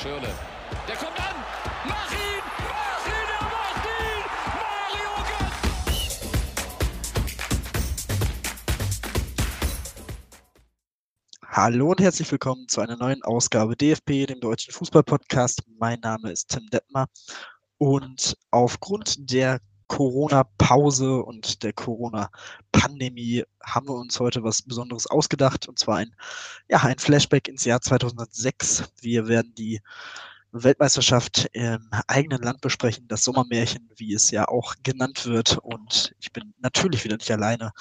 Schürle. Der kommt an. Mach ihn! Mach ihn! Er macht ihn! Mario Götze! Hallo und herzlich willkommen zu einer neuen Ausgabe DFB, dem deutschen Fußballpodcast. Mein Name ist Tim Detmer und aufgrund der Corona-Pause und der Corona-Pandemie haben wir uns heute was Besonderes ausgedacht und zwar ein, ja, ein Flashback ins Jahr 2006. Wir werden die Weltmeisterschaft im eigenen Land besprechen, das Sommermärchen, wie es ja auch genannt wird. Und ich bin natürlich wieder nicht alleine,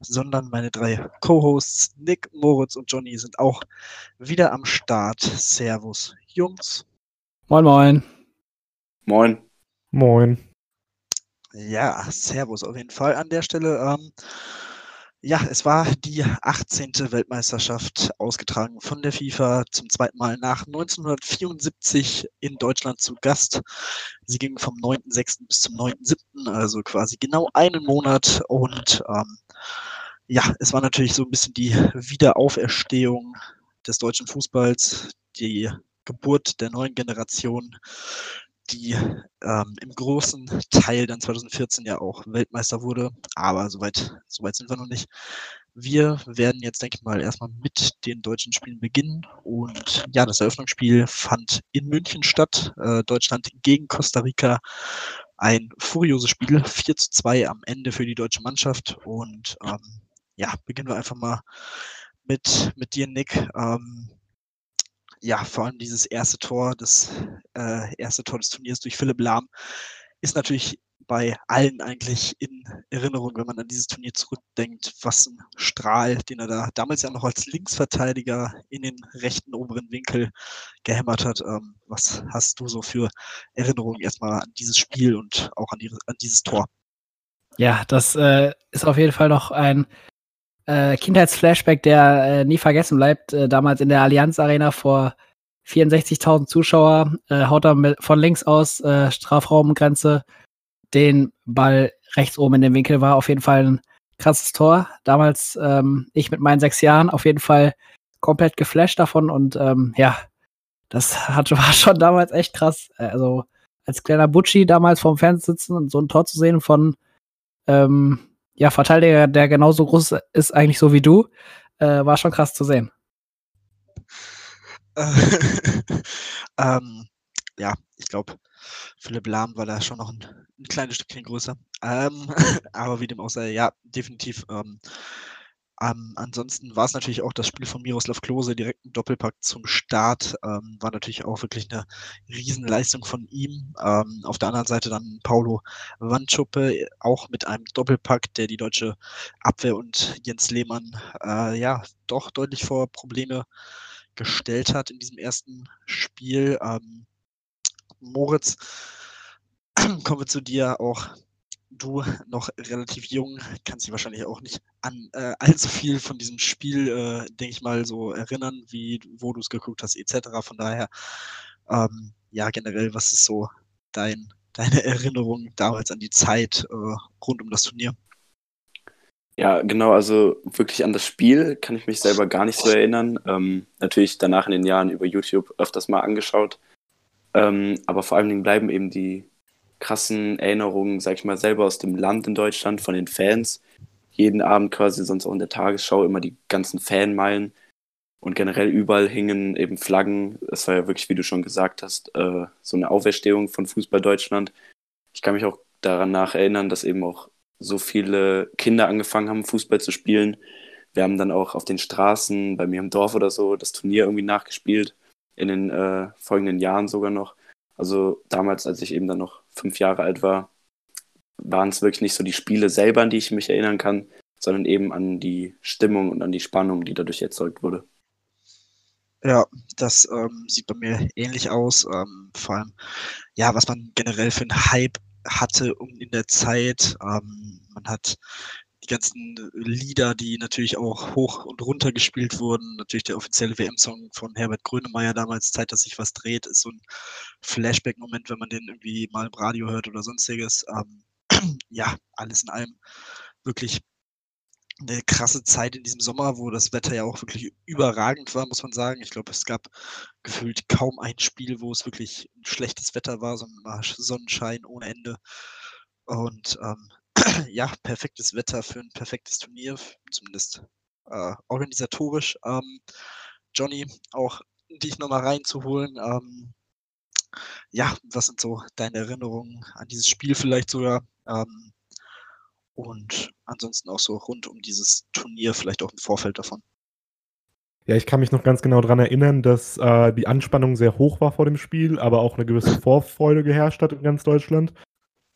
sondern meine drei Co-Hosts Nick, Moritz und Johnny sind auch wieder am Start. Servus, Jungs. Moin, moin. Moin. Moin. Ja, Servus auf jeden Fall an der Stelle. Ähm, ja, es war die 18. Weltmeisterschaft ausgetragen von der FIFA zum zweiten Mal nach 1974 in Deutschland zu Gast. Sie ging vom 9.6. bis zum 9.7., also quasi genau einen Monat. Und ähm, ja, es war natürlich so ein bisschen die Wiederauferstehung des deutschen Fußballs, die Geburt der neuen Generation, die ähm, im großen Teil dann 2014 ja auch Weltmeister wurde. Aber soweit, soweit sind wir noch nicht. Wir werden jetzt, denke ich mal, erstmal mit den deutschen Spielen beginnen. Und ja, das Eröffnungsspiel fand in München statt. Äh, Deutschland gegen Costa Rica. Ein furioses Spiel, 4 zu 2 am Ende für die deutsche Mannschaft. Und ähm, ja, beginnen wir einfach mal mit, mit dir, Nick. Ähm, ja, vor allem dieses erste Tor, das äh, erste Tor des Turniers durch Philipp Lahm, ist natürlich bei allen eigentlich in Erinnerung, wenn man an dieses Turnier zurückdenkt, was ein Strahl, den er da damals ja noch als Linksverteidiger in den rechten oberen Winkel gehämmert hat. Ähm, was hast du so für Erinnerungen erstmal an dieses Spiel und auch an, die, an dieses Tor? Ja, das äh, ist auf jeden Fall noch ein äh, Kindheitsflashback, der äh, nie vergessen bleibt. Äh, damals in der Allianz Arena vor 64.000 Zuschauer äh, haut er mit, von links aus äh, Strafraumgrenze den Ball rechts oben in den Winkel. War auf jeden Fall ein krasses Tor. Damals ähm, ich mit meinen sechs Jahren auf jeden Fall komplett geflasht davon und ähm, ja, das hat, war schon damals echt krass. Also als kleiner Butschi damals vorm Fernseher sitzen und so ein Tor zu sehen von ähm, ja, Verteidiger, der genauso groß ist eigentlich so wie du, äh, war schon krass zu sehen. ähm, ja, ich glaube, Philipp Lahm war da schon noch ein, ein kleines Stückchen größer. Ähm, aber wie dem auch sei, ja, definitiv ähm, ähm, ansonsten war es natürlich auch das Spiel von Miroslav Klose, direkt ein Doppelpack zum Start. Ähm, war natürlich auch wirklich eine Riesenleistung von ihm. Ähm, auf der anderen Seite dann Paulo Wandschuppe, auch mit einem Doppelpack, der die deutsche Abwehr und Jens Lehmann äh, ja doch deutlich vor Probleme gestellt hat in diesem ersten Spiel. Ähm, Moritz, kommen wir zu dir auch du noch relativ jung, kannst dich wahrscheinlich auch nicht an äh, allzu viel von diesem Spiel, äh, denke ich mal, so erinnern, wie wo du es geguckt hast, etc. Von daher, ähm, ja, generell, was ist so dein, deine Erinnerung damals an die Zeit äh, rund um das Turnier? Ja, genau, also wirklich an das Spiel kann ich mich selber gar nicht so erinnern. Ähm, natürlich danach in den Jahren über YouTube öfters mal angeschaut. Ähm, aber vor allen Dingen bleiben eben die krassen Erinnerungen, sag ich mal, selber aus dem Land in Deutschland, von den Fans. Jeden Abend quasi, sonst auch in der Tagesschau, immer die ganzen Fanmeilen. Und generell überall hingen eben Flaggen. Es war ja wirklich, wie du schon gesagt hast, äh, so eine Auferstehung von Fußball Deutschland. Ich kann mich auch daran nach erinnern, dass eben auch so viele Kinder angefangen haben, Fußball zu spielen. Wir haben dann auch auf den Straßen, bei mir im Dorf oder so, das Turnier irgendwie nachgespielt. In den äh, folgenden Jahren sogar noch. Also damals, als ich eben dann noch fünf Jahre alt war, waren es wirklich nicht so die Spiele selber, an die ich mich erinnern kann, sondern eben an die Stimmung und an die Spannung, die dadurch erzeugt wurde. Ja, das ähm, sieht bei mir ähnlich aus. Ähm, vor allem, ja, was man generell für einen Hype hatte in der Zeit. Ähm, man hat ganzen Lieder, die natürlich auch hoch und runter gespielt wurden. Natürlich der offizielle WM-Song von Herbert Grönemeyer damals, Zeit, dass sich was dreht, ist so ein Flashback-Moment, wenn man den irgendwie mal im Radio hört oder sonstiges. Ähm, ja, alles in allem wirklich eine krasse Zeit in diesem Sommer, wo das Wetter ja auch wirklich überragend war, muss man sagen. Ich glaube, es gab gefühlt kaum ein Spiel, wo es wirklich schlechtes Wetter war, sondern Sonnenschein ohne Ende. Und ähm, ja, perfektes Wetter für ein perfektes Turnier, zumindest äh, organisatorisch. Ähm, Johnny, auch dich nochmal reinzuholen. Ähm, ja, was sind so deine Erinnerungen an dieses Spiel vielleicht sogar? Ähm, und ansonsten auch so rund um dieses Turnier, vielleicht auch im Vorfeld davon. Ja, ich kann mich noch ganz genau daran erinnern, dass äh, die Anspannung sehr hoch war vor dem Spiel, aber auch eine gewisse Vorfreude geherrscht hat in ganz Deutschland.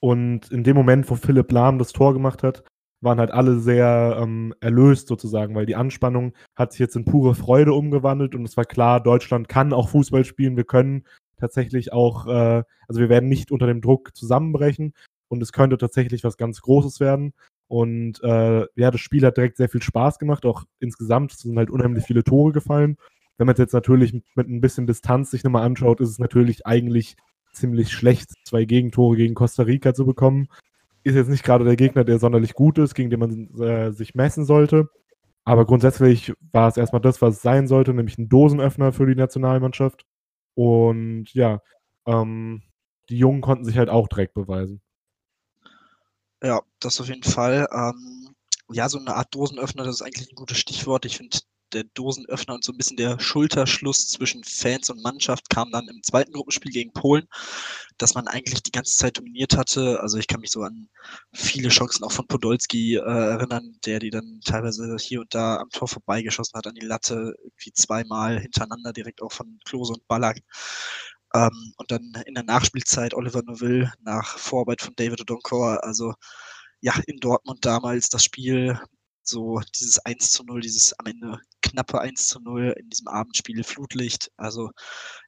Und in dem Moment, wo Philipp Lahm das Tor gemacht hat, waren halt alle sehr ähm, erlöst sozusagen, weil die Anspannung hat sich jetzt in pure Freude umgewandelt und es war klar, Deutschland kann auch Fußball spielen, wir können tatsächlich auch, äh, also wir werden nicht unter dem Druck zusammenbrechen und es könnte tatsächlich was ganz Großes werden. Und äh, ja, das Spiel hat direkt sehr viel Spaß gemacht, auch insgesamt sind halt unheimlich viele Tore gefallen. Wenn man es jetzt natürlich mit, mit ein bisschen Distanz sich nochmal anschaut, ist es natürlich eigentlich ziemlich schlecht, zwei Gegentore gegen Costa Rica zu bekommen. Ist jetzt nicht gerade der Gegner, der sonderlich gut ist, gegen den man äh, sich messen sollte. Aber grundsätzlich war es erstmal das, was es sein sollte, nämlich ein Dosenöffner für die Nationalmannschaft. Und ja, ähm, die Jungen konnten sich halt auch direkt beweisen. Ja, das auf jeden Fall. Ähm, ja, so eine Art Dosenöffner, das ist eigentlich ein gutes Stichwort. Ich finde, der Dosenöffner und so ein bisschen der Schulterschluss zwischen Fans und Mannschaft kam dann im zweiten Gruppenspiel gegen Polen, dass man eigentlich die ganze Zeit dominiert hatte. Also ich kann mich so an viele Chancen auch von Podolski äh, erinnern, der die dann teilweise hier und da am Tor vorbeigeschossen hat, an die Latte, irgendwie zweimal hintereinander, direkt auch von Klose und Ballack. Ähm, und dann in der Nachspielzeit Oliver Neville nach Vorarbeit von David Odonkor, also ja, in Dortmund damals das Spiel so dieses 1 zu 0, dieses am Ende knappe 1 zu 0 in diesem Abendspiel Flutlicht. Also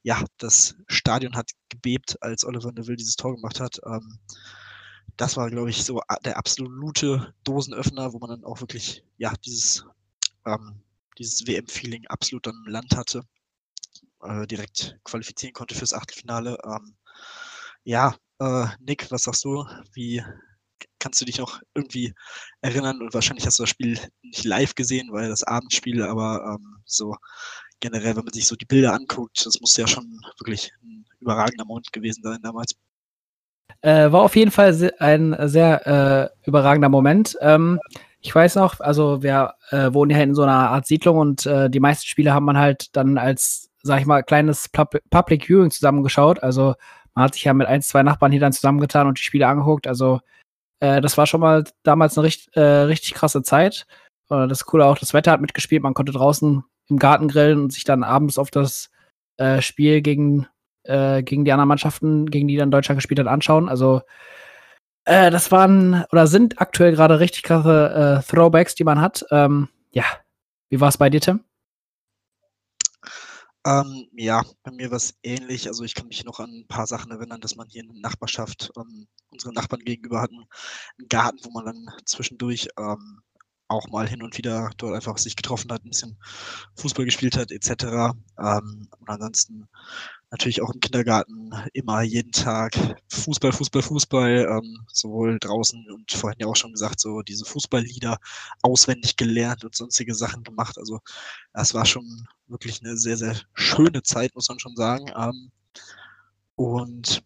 ja, das Stadion hat gebebt, als Oliver Neville dieses Tor gemacht hat. Ähm, das war, glaube ich, so der absolute Dosenöffner, wo man dann auch wirklich, ja, dieses, ähm, dieses WM-Feeling absolut dann im Land hatte. Äh, direkt qualifizieren konnte fürs Achtelfinale. Ähm, ja, äh, Nick, was sagst du? Wie kannst du dich noch irgendwie erinnern und wahrscheinlich hast du das Spiel nicht live gesehen, weil das Abendspiel, aber ähm, so generell, wenn man sich so die Bilder anguckt, das muss ja schon wirklich ein überragender Moment gewesen sein damals. Äh, war auf jeden Fall ein sehr äh, überragender Moment. Ähm, ich weiß noch, also wir äh, wohnen ja in so einer Art Siedlung und äh, die meisten Spiele haben man halt dann als, sag ich mal, kleines Public Viewing zusammengeschaut. Also man hat sich ja mit ein, zwei Nachbarn hier dann zusammengetan und die Spiele angeguckt. Also äh, das war schon mal damals eine richtig, äh, richtig krasse Zeit. Äh, das Coole auch, das Wetter hat mitgespielt. Man konnte draußen im Garten grillen und sich dann abends auf das äh, Spiel gegen, äh, gegen die anderen Mannschaften, gegen die dann Deutschland gespielt hat, anschauen. Also äh, das waren oder sind aktuell gerade richtig krasse Throwbacks, die man hat. Ähm, ja, wie war es bei dir, Tim? Ähm, ja, bei mir war es ähnlich. Also ich kann mich noch an ein paar Sachen erinnern, dass man hier in der Nachbarschaft, ähm, unsere Nachbarn gegenüber hatten, einen Garten, wo man dann zwischendurch ähm, auch mal hin und wieder dort einfach sich getroffen hat, ein bisschen Fußball gespielt hat, etc. Ähm, und ansonsten natürlich auch im Kindergarten immer jeden Tag Fußball, Fußball, Fußball, ähm, sowohl draußen und vorhin ja auch schon gesagt, so diese Fußballlieder auswendig gelernt und sonstige Sachen gemacht. Also das war schon wirklich eine sehr, sehr schöne Zeit, muss man schon sagen. Ähm, und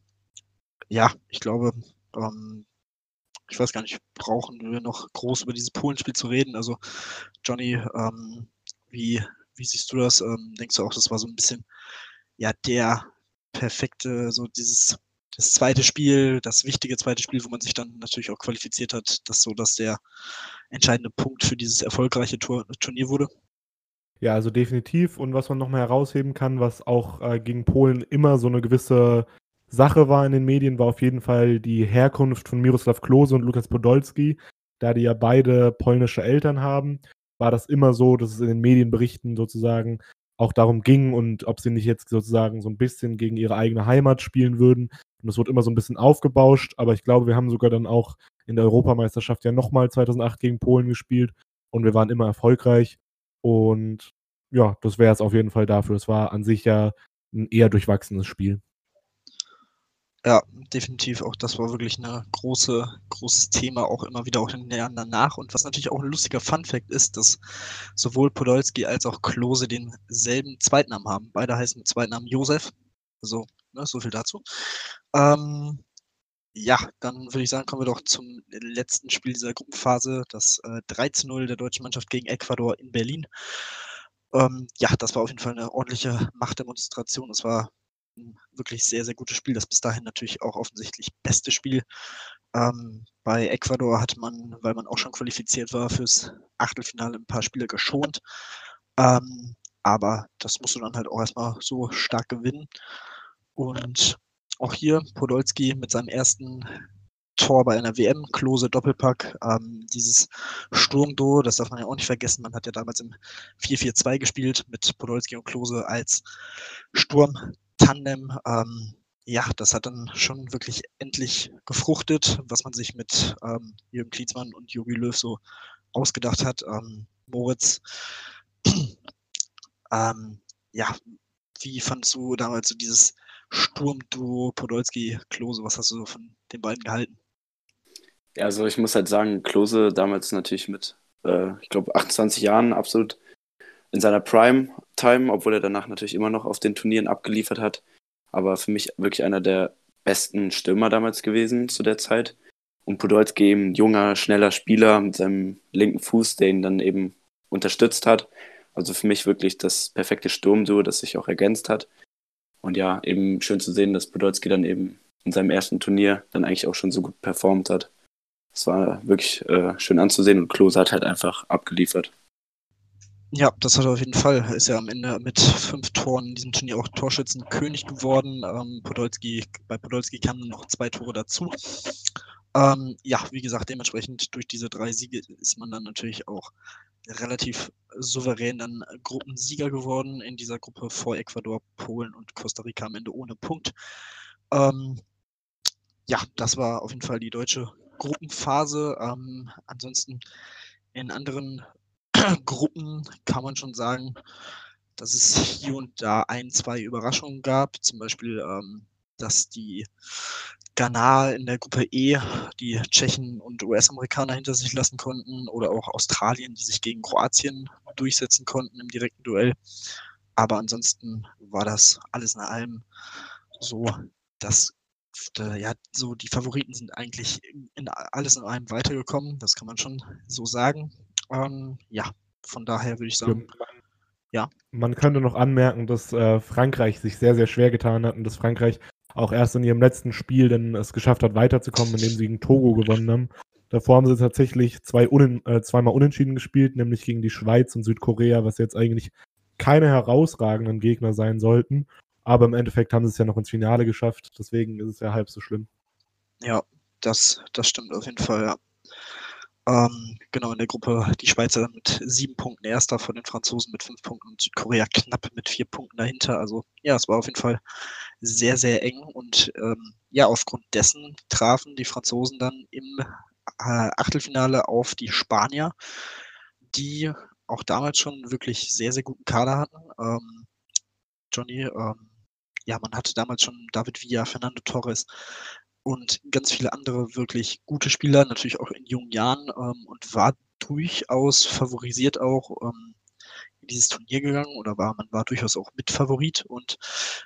ja, ich glaube, ähm, ich weiß gar nicht, brauchen wir noch groß über dieses Polenspiel zu reden? Also Johnny, ähm, wie, wie siehst du das? Ähm, denkst du auch, das war so ein bisschen ja der perfekte, so dieses das zweite Spiel, das wichtige zweite Spiel, wo man sich dann natürlich auch qualifiziert hat, das so, dass der entscheidende Punkt für dieses erfolgreiche Tur Turnier wurde? Ja, also definitiv. Und was man nochmal herausheben kann, was auch äh, gegen Polen immer so eine gewisse Sache war in den Medien, war auf jeden Fall die Herkunft von Miroslav Klose und Lukas Podolski. Da die ja beide polnische Eltern haben, war das immer so, dass es in den Medienberichten sozusagen auch darum ging und ob sie nicht jetzt sozusagen so ein bisschen gegen ihre eigene Heimat spielen würden. Und das wurde immer so ein bisschen aufgebauscht, aber ich glaube, wir haben sogar dann auch in der Europameisterschaft ja nochmal 2008 gegen Polen gespielt und wir waren immer erfolgreich. Und ja, das wäre es auf jeden Fall dafür. Es war an sich ja ein eher durchwachsenes Spiel. Ja, definitiv. Auch das war wirklich ein große, großes Thema, auch immer wieder auch in den Jahren danach. Und was natürlich auch ein lustiger Funfact ist, dass sowohl Podolski als auch Klose denselben Zweitnamen haben. Beide heißen mit Zweitnamen Josef. Also, ne, so viel dazu. Ähm, ja, dann würde ich sagen, kommen wir doch zum letzten Spiel dieser Gruppenphase, das äh, 3-0 der deutschen Mannschaft gegen Ecuador in Berlin. Ähm, ja, das war auf jeden Fall eine ordentliche Machtdemonstration. Es war ein wirklich sehr, sehr gutes Spiel. Das bis dahin natürlich auch offensichtlich beste Spiel. Ähm, bei Ecuador hat man, weil man auch schon qualifiziert war, fürs Achtelfinale ein paar Spiele geschont. Ähm, aber das musst du dann halt auch erstmal so stark gewinnen. Und auch hier Podolski mit seinem ersten Tor bei einer WM, Klose Doppelpack, ähm, dieses Sturmduo, das darf man ja auch nicht vergessen. Man hat ja damals im 4-4-2 gespielt mit Podolski und Klose als Sturm-Tandem. Ähm, ja, das hat dann schon wirklich endlich gefruchtet, was man sich mit ähm, Jürgen Klinsmann und Jogi Löw so ausgedacht hat. Ähm, Moritz, ähm, ja, wie fandest du damals so dieses Sturmduo Podolski-Klose? Was hast du so von den beiden gehalten? Ja, also ich muss halt sagen, Klose damals natürlich mit, äh, ich glaube, 28 Jahren absolut in seiner Prime-Time, obwohl er danach natürlich immer noch auf den Turnieren abgeliefert hat. Aber für mich wirklich einer der besten Stürmer damals gewesen zu der Zeit. Und Podolski eben junger, schneller Spieler mit seinem linken Fuß, der ihn dann eben unterstützt hat. Also für mich wirklich das perfekte Sturmduo, das sich auch ergänzt hat. Und ja, eben schön zu sehen, dass Podolski dann eben in seinem ersten Turnier dann eigentlich auch schon so gut performt hat. Es war wirklich äh, schön anzusehen und Klose hat halt einfach abgeliefert. Ja, das hat er auf jeden Fall. Ist ja am Ende mit fünf Toren in diesem Turnier auch Torschützenkönig geworden. Ähm, Podolski, bei Podolski kamen noch zwei Tore dazu. Ähm, ja, wie gesagt, dementsprechend durch diese drei Siege ist man dann natürlich auch relativ souverän dann Gruppensieger geworden in dieser Gruppe vor Ecuador, Polen und Costa Rica am Ende ohne Punkt. Ähm, ja, das war auf jeden Fall die deutsche Gruppenphase. Ähm, ansonsten in anderen Gruppen kann man schon sagen, dass es hier und da ein, zwei Überraschungen gab. Zum Beispiel, ähm, dass die Ghana in der Gruppe E die Tschechen und US-Amerikaner hinter sich lassen konnten oder auch Australien, die sich gegen Kroatien durchsetzen konnten im direkten Duell. Aber ansonsten war das alles in allem so, dass äh, ja, so die Favoriten sind eigentlich in alles in einem weitergekommen. Das kann man schon so sagen. Ähm, ja, von daher würde ich sagen. Ja. Man könnte noch anmerken, dass äh, Frankreich sich sehr, sehr schwer getan hat und dass Frankreich auch erst in ihrem letzten Spiel dann es geschafft hat, weiterzukommen, indem sie gegen Togo gewonnen haben. Davor haben sie tatsächlich zwei unen, äh, zweimal unentschieden gespielt, nämlich gegen die Schweiz und Südkorea, was jetzt eigentlich keine herausragenden Gegner sein sollten. Aber im Endeffekt haben sie es ja noch ins Finale geschafft, deswegen ist es ja halb so schlimm. Ja, das, das stimmt auf jeden Fall, ja. Ähm, genau, in der Gruppe die Schweizer mit sieben Punkten erster von den Franzosen mit fünf Punkten und Südkorea knapp mit vier Punkten dahinter. Also ja, es war auf jeden Fall sehr, sehr eng und ähm, ja, aufgrund dessen trafen die Franzosen dann im äh, Achtelfinale auf die Spanier, die auch damals schon wirklich sehr, sehr guten Kader hatten. Ähm, Johnny, ähm, ja, man hatte damals schon David Villa, Fernando Torres, und ganz viele andere wirklich gute Spieler, natürlich auch in jungen Jahren ähm, und war durchaus favorisiert auch ähm, in dieses Turnier gegangen oder war, man war durchaus auch Mitfavorit und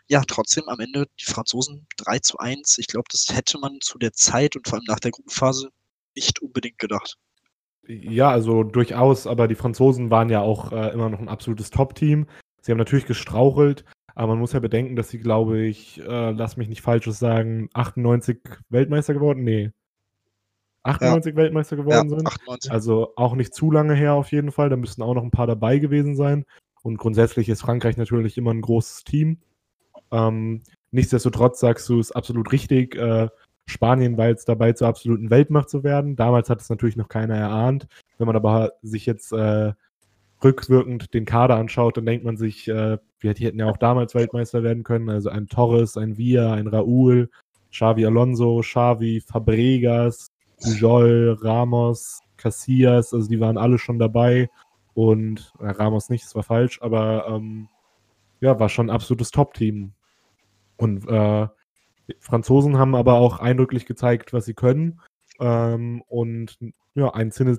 ja, trotzdem am Ende die Franzosen 3 zu 1. Ich glaube, das hätte man zu der Zeit und vor allem nach der Gruppenphase nicht unbedingt gedacht. Ja, also durchaus, aber die Franzosen waren ja auch äh, immer noch ein absolutes Top-Team. Sie haben natürlich gestrauchelt, aber man muss ja bedenken, dass sie, glaube ich, äh, lass mich nicht Falsches sagen, 98 Weltmeister geworden? Nee. 98 ja. Weltmeister geworden ja, sind. 98. Also auch nicht zu lange her auf jeden Fall. Da müssten auch noch ein paar dabei gewesen sein. Und grundsätzlich ist Frankreich natürlich immer ein großes Team. Ähm, nichtsdestotrotz sagst du, es ist absolut richtig. Äh, Spanien war jetzt dabei, zur absoluten Weltmacht zu werden. Damals hat es natürlich noch keiner erahnt. Wenn man aber sich jetzt äh, rückwirkend den Kader anschaut, dann denkt man sich, äh, wir hätten ja auch damals Weltmeister werden können. Also ein Torres, ein Villa, ein Raúl, Xavi Alonso, Xavi, Fabregas, Pujol, Ramos, Casillas, also die waren alle schon dabei. Und äh, Ramos nicht, das war falsch, aber ähm, ja, war schon ein absolutes Top-Team. Und äh, Franzosen haben aber auch eindrücklich gezeigt, was sie können. Ähm, und ja, ein Zinne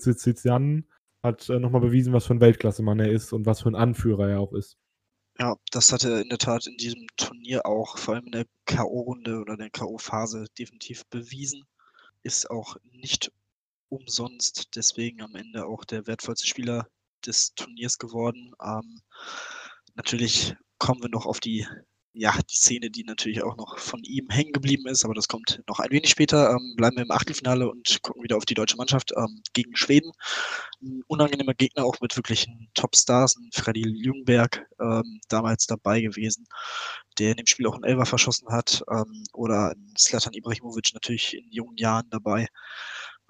hat äh, nochmal bewiesen, was für ein Weltklasse-Mann er ist und was für ein Anführer er auch ist. Ja, das hat er in der Tat in diesem Turnier auch, vor allem in der K.O.-Runde oder der K.O.-Phase, definitiv bewiesen. Ist auch nicht umsonst deswegen am Ende auch der wertvollste Spieler des Turniers geworden. Ähm, natürlich kommen wir noch auf die ja, die Szene, die natürlich auch noch von ihm hängen geblieben ist, aber das kommt noch ein wenig später. Ähm, bleiben wir im Achtelfinale und gucken wieder auf die deutsche Mannschaft ähm, gegen Schweden. Ein unangenehmer Gegner auch mit wirklichen Topstars, ein Freddy Ljungberg ähm, damals dabei gewesen, der in dem Spiel auch einen Elfer verschossen hat, ähm, oder ein Slatan Ibrahimovic natürlich in jungen Jahren dabei.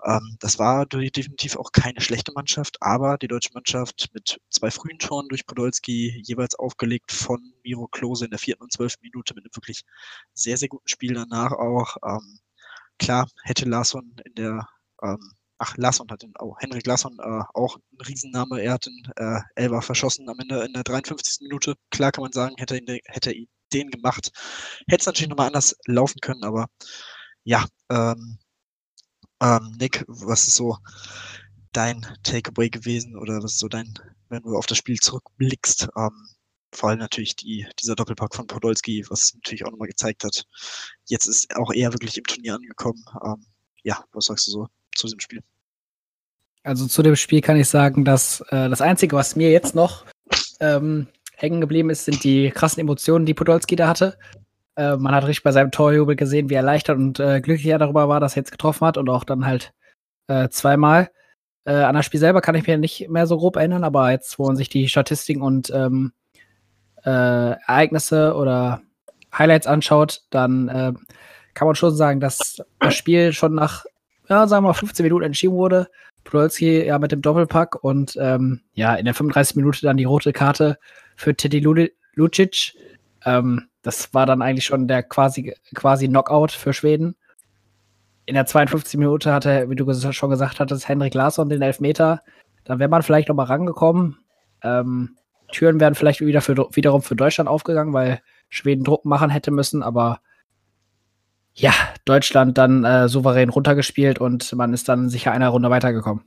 Ähm, das war definitiv auch keine schlechte Mannschaft, aber die deutsche Mannschaft mit zwei frühen Toren durch Podolski, jeweils aufgelegt von Miro Klose in der vierten und zwölften Minute mit einem wirklich sehr, sehr guten Spiel danach auch. Ähm, klar, hätte Larsson in der ähm, ach, Larsson hat den, oh, Henrik Larsson, äh, auch ein Riesenname. Er hat den äh, Elber verschossen am Ende in der 53. Minute. Klar kann man sagen, hätte ihn, hätte er den gemacht. Hätte es natürlich nochmal anders laufen können, aber ja, ähm, ähm, Nick, was ist so dein Takeaway gewesen oder was ist so dein, wenn du auf das Spiel zurückblickst? Ähm, vor allem natürlich die, dieser Doppelpack von Podolski, was natürlich auch nochmal gezeigt hat. Jetzt ist auch er wirklich im Turnier angekommen. Ähm, ja, was sagst du so zu diesem Spiel? Also zu dem Spiel kann ich sagen, dass äh, das Einzige, was mir jetzt noch ähm, hängen geblieben ist, sind die krassen Emotionen, die Podolski da hatte. Äh, man hat richtig bei seinem Torjubel gesehen, wie erleichtert und äh, glücklich er darüber war, dass er jetzt getroffen hat und auch dann halt äh, zweimal. Äh, an das Spiel selber kann ich mir nicht mehr so grob erinnern, aber jetzt, wo man sich die Statistiken und ähm, äh, Ereignisse oder Highlights anschaut, dann kann man schon sagen, dass das Spiel schon nach, ja, sagen wir mal, 15 Minuten entschieden wurde. Podolski ja mit dem Doppelpack und ähm, ja, in der 35 Minute dann die rote Karte für Teddy Lucic. Ähm, das war dann eigentlich schon der quasi, quasi Knockout für Schweden. In der 52 Minute hatte, wie du schon gesagt hattest, Henrik Larsson den Elfmeter. Da wäre man vielleicht noch mal rangekommen. Ähm, Türen wären vielleicht wieder für, wiederum für Deutschland aufgegangen, weil Schweden Druck machen hätte müssen, aber ja, Deutschland dann äh, souverän runtergespielt und man ist dann sicher einer Runde weitergekommen.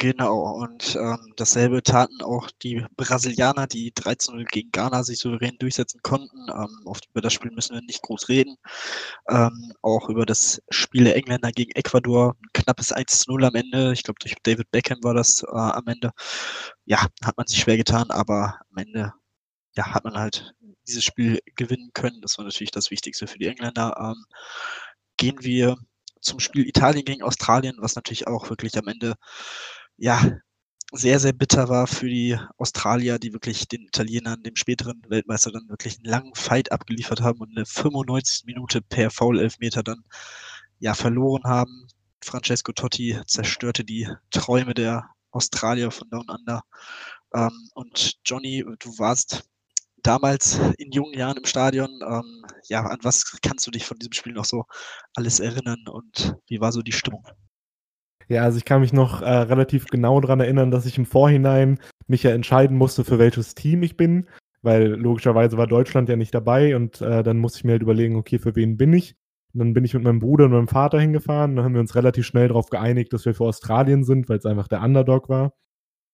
Genau, und ähm, dasselbe taten auch die Brasilianer, die 13-0 gegen Ghana sich souverän durchsetzen konnten. Ähm, oft über das Spiel müssen wir nicht groß reden. Ähm, auch über das Spiel der Engländer gegen Ecuador, ein knappes 1-0 am Ende. Ich glaube, durch David Beckham war das äh, am Ende. Ja, hat man sich schwer getan, aber am Ende ja, hat man halt dieses Spiel gewinnen können. Das war natürlich das Wichtigste für die Engländer. Ähm, gehen wir zum Spiel Italien gegen Australien, was natürlich auch wirklich am Ende ja, sehr, sehr bitter war für die Australier, die wirklich den Italienern, dem späteren Weltmeister, dann wirklich einen langen Fight abgeliefert haben und eine 95 Minute per Foul-Elfmeter dann ja verloren haben. Francesco Totti zerstörte die Träume der Australier von Down Under. Ähm, und Johnny, du warst damals in jungen Jahren im Stadion. Ähm, ja, an was kannst du dich von diesem Spiel noch so alles erinnern und wie war so die Stimmung? Ja, also ich kann mich noch äh, relativ genau daran erinnern, dass ich im Vorhinein mich ja entscheiden musste, für welches Team ich bin, weil logischerweise war Deutschland ja nicht dabei und äh, dann musste ich mir halt überlegen, okay, für wen bin ich? Und dann bin ich mit meinem Bruder und meinem Vater hingefahren. Dann haben wir uns relativ schnell darauf geeinigt, dass wir für Australien sind, weil es einfach der Underdog war.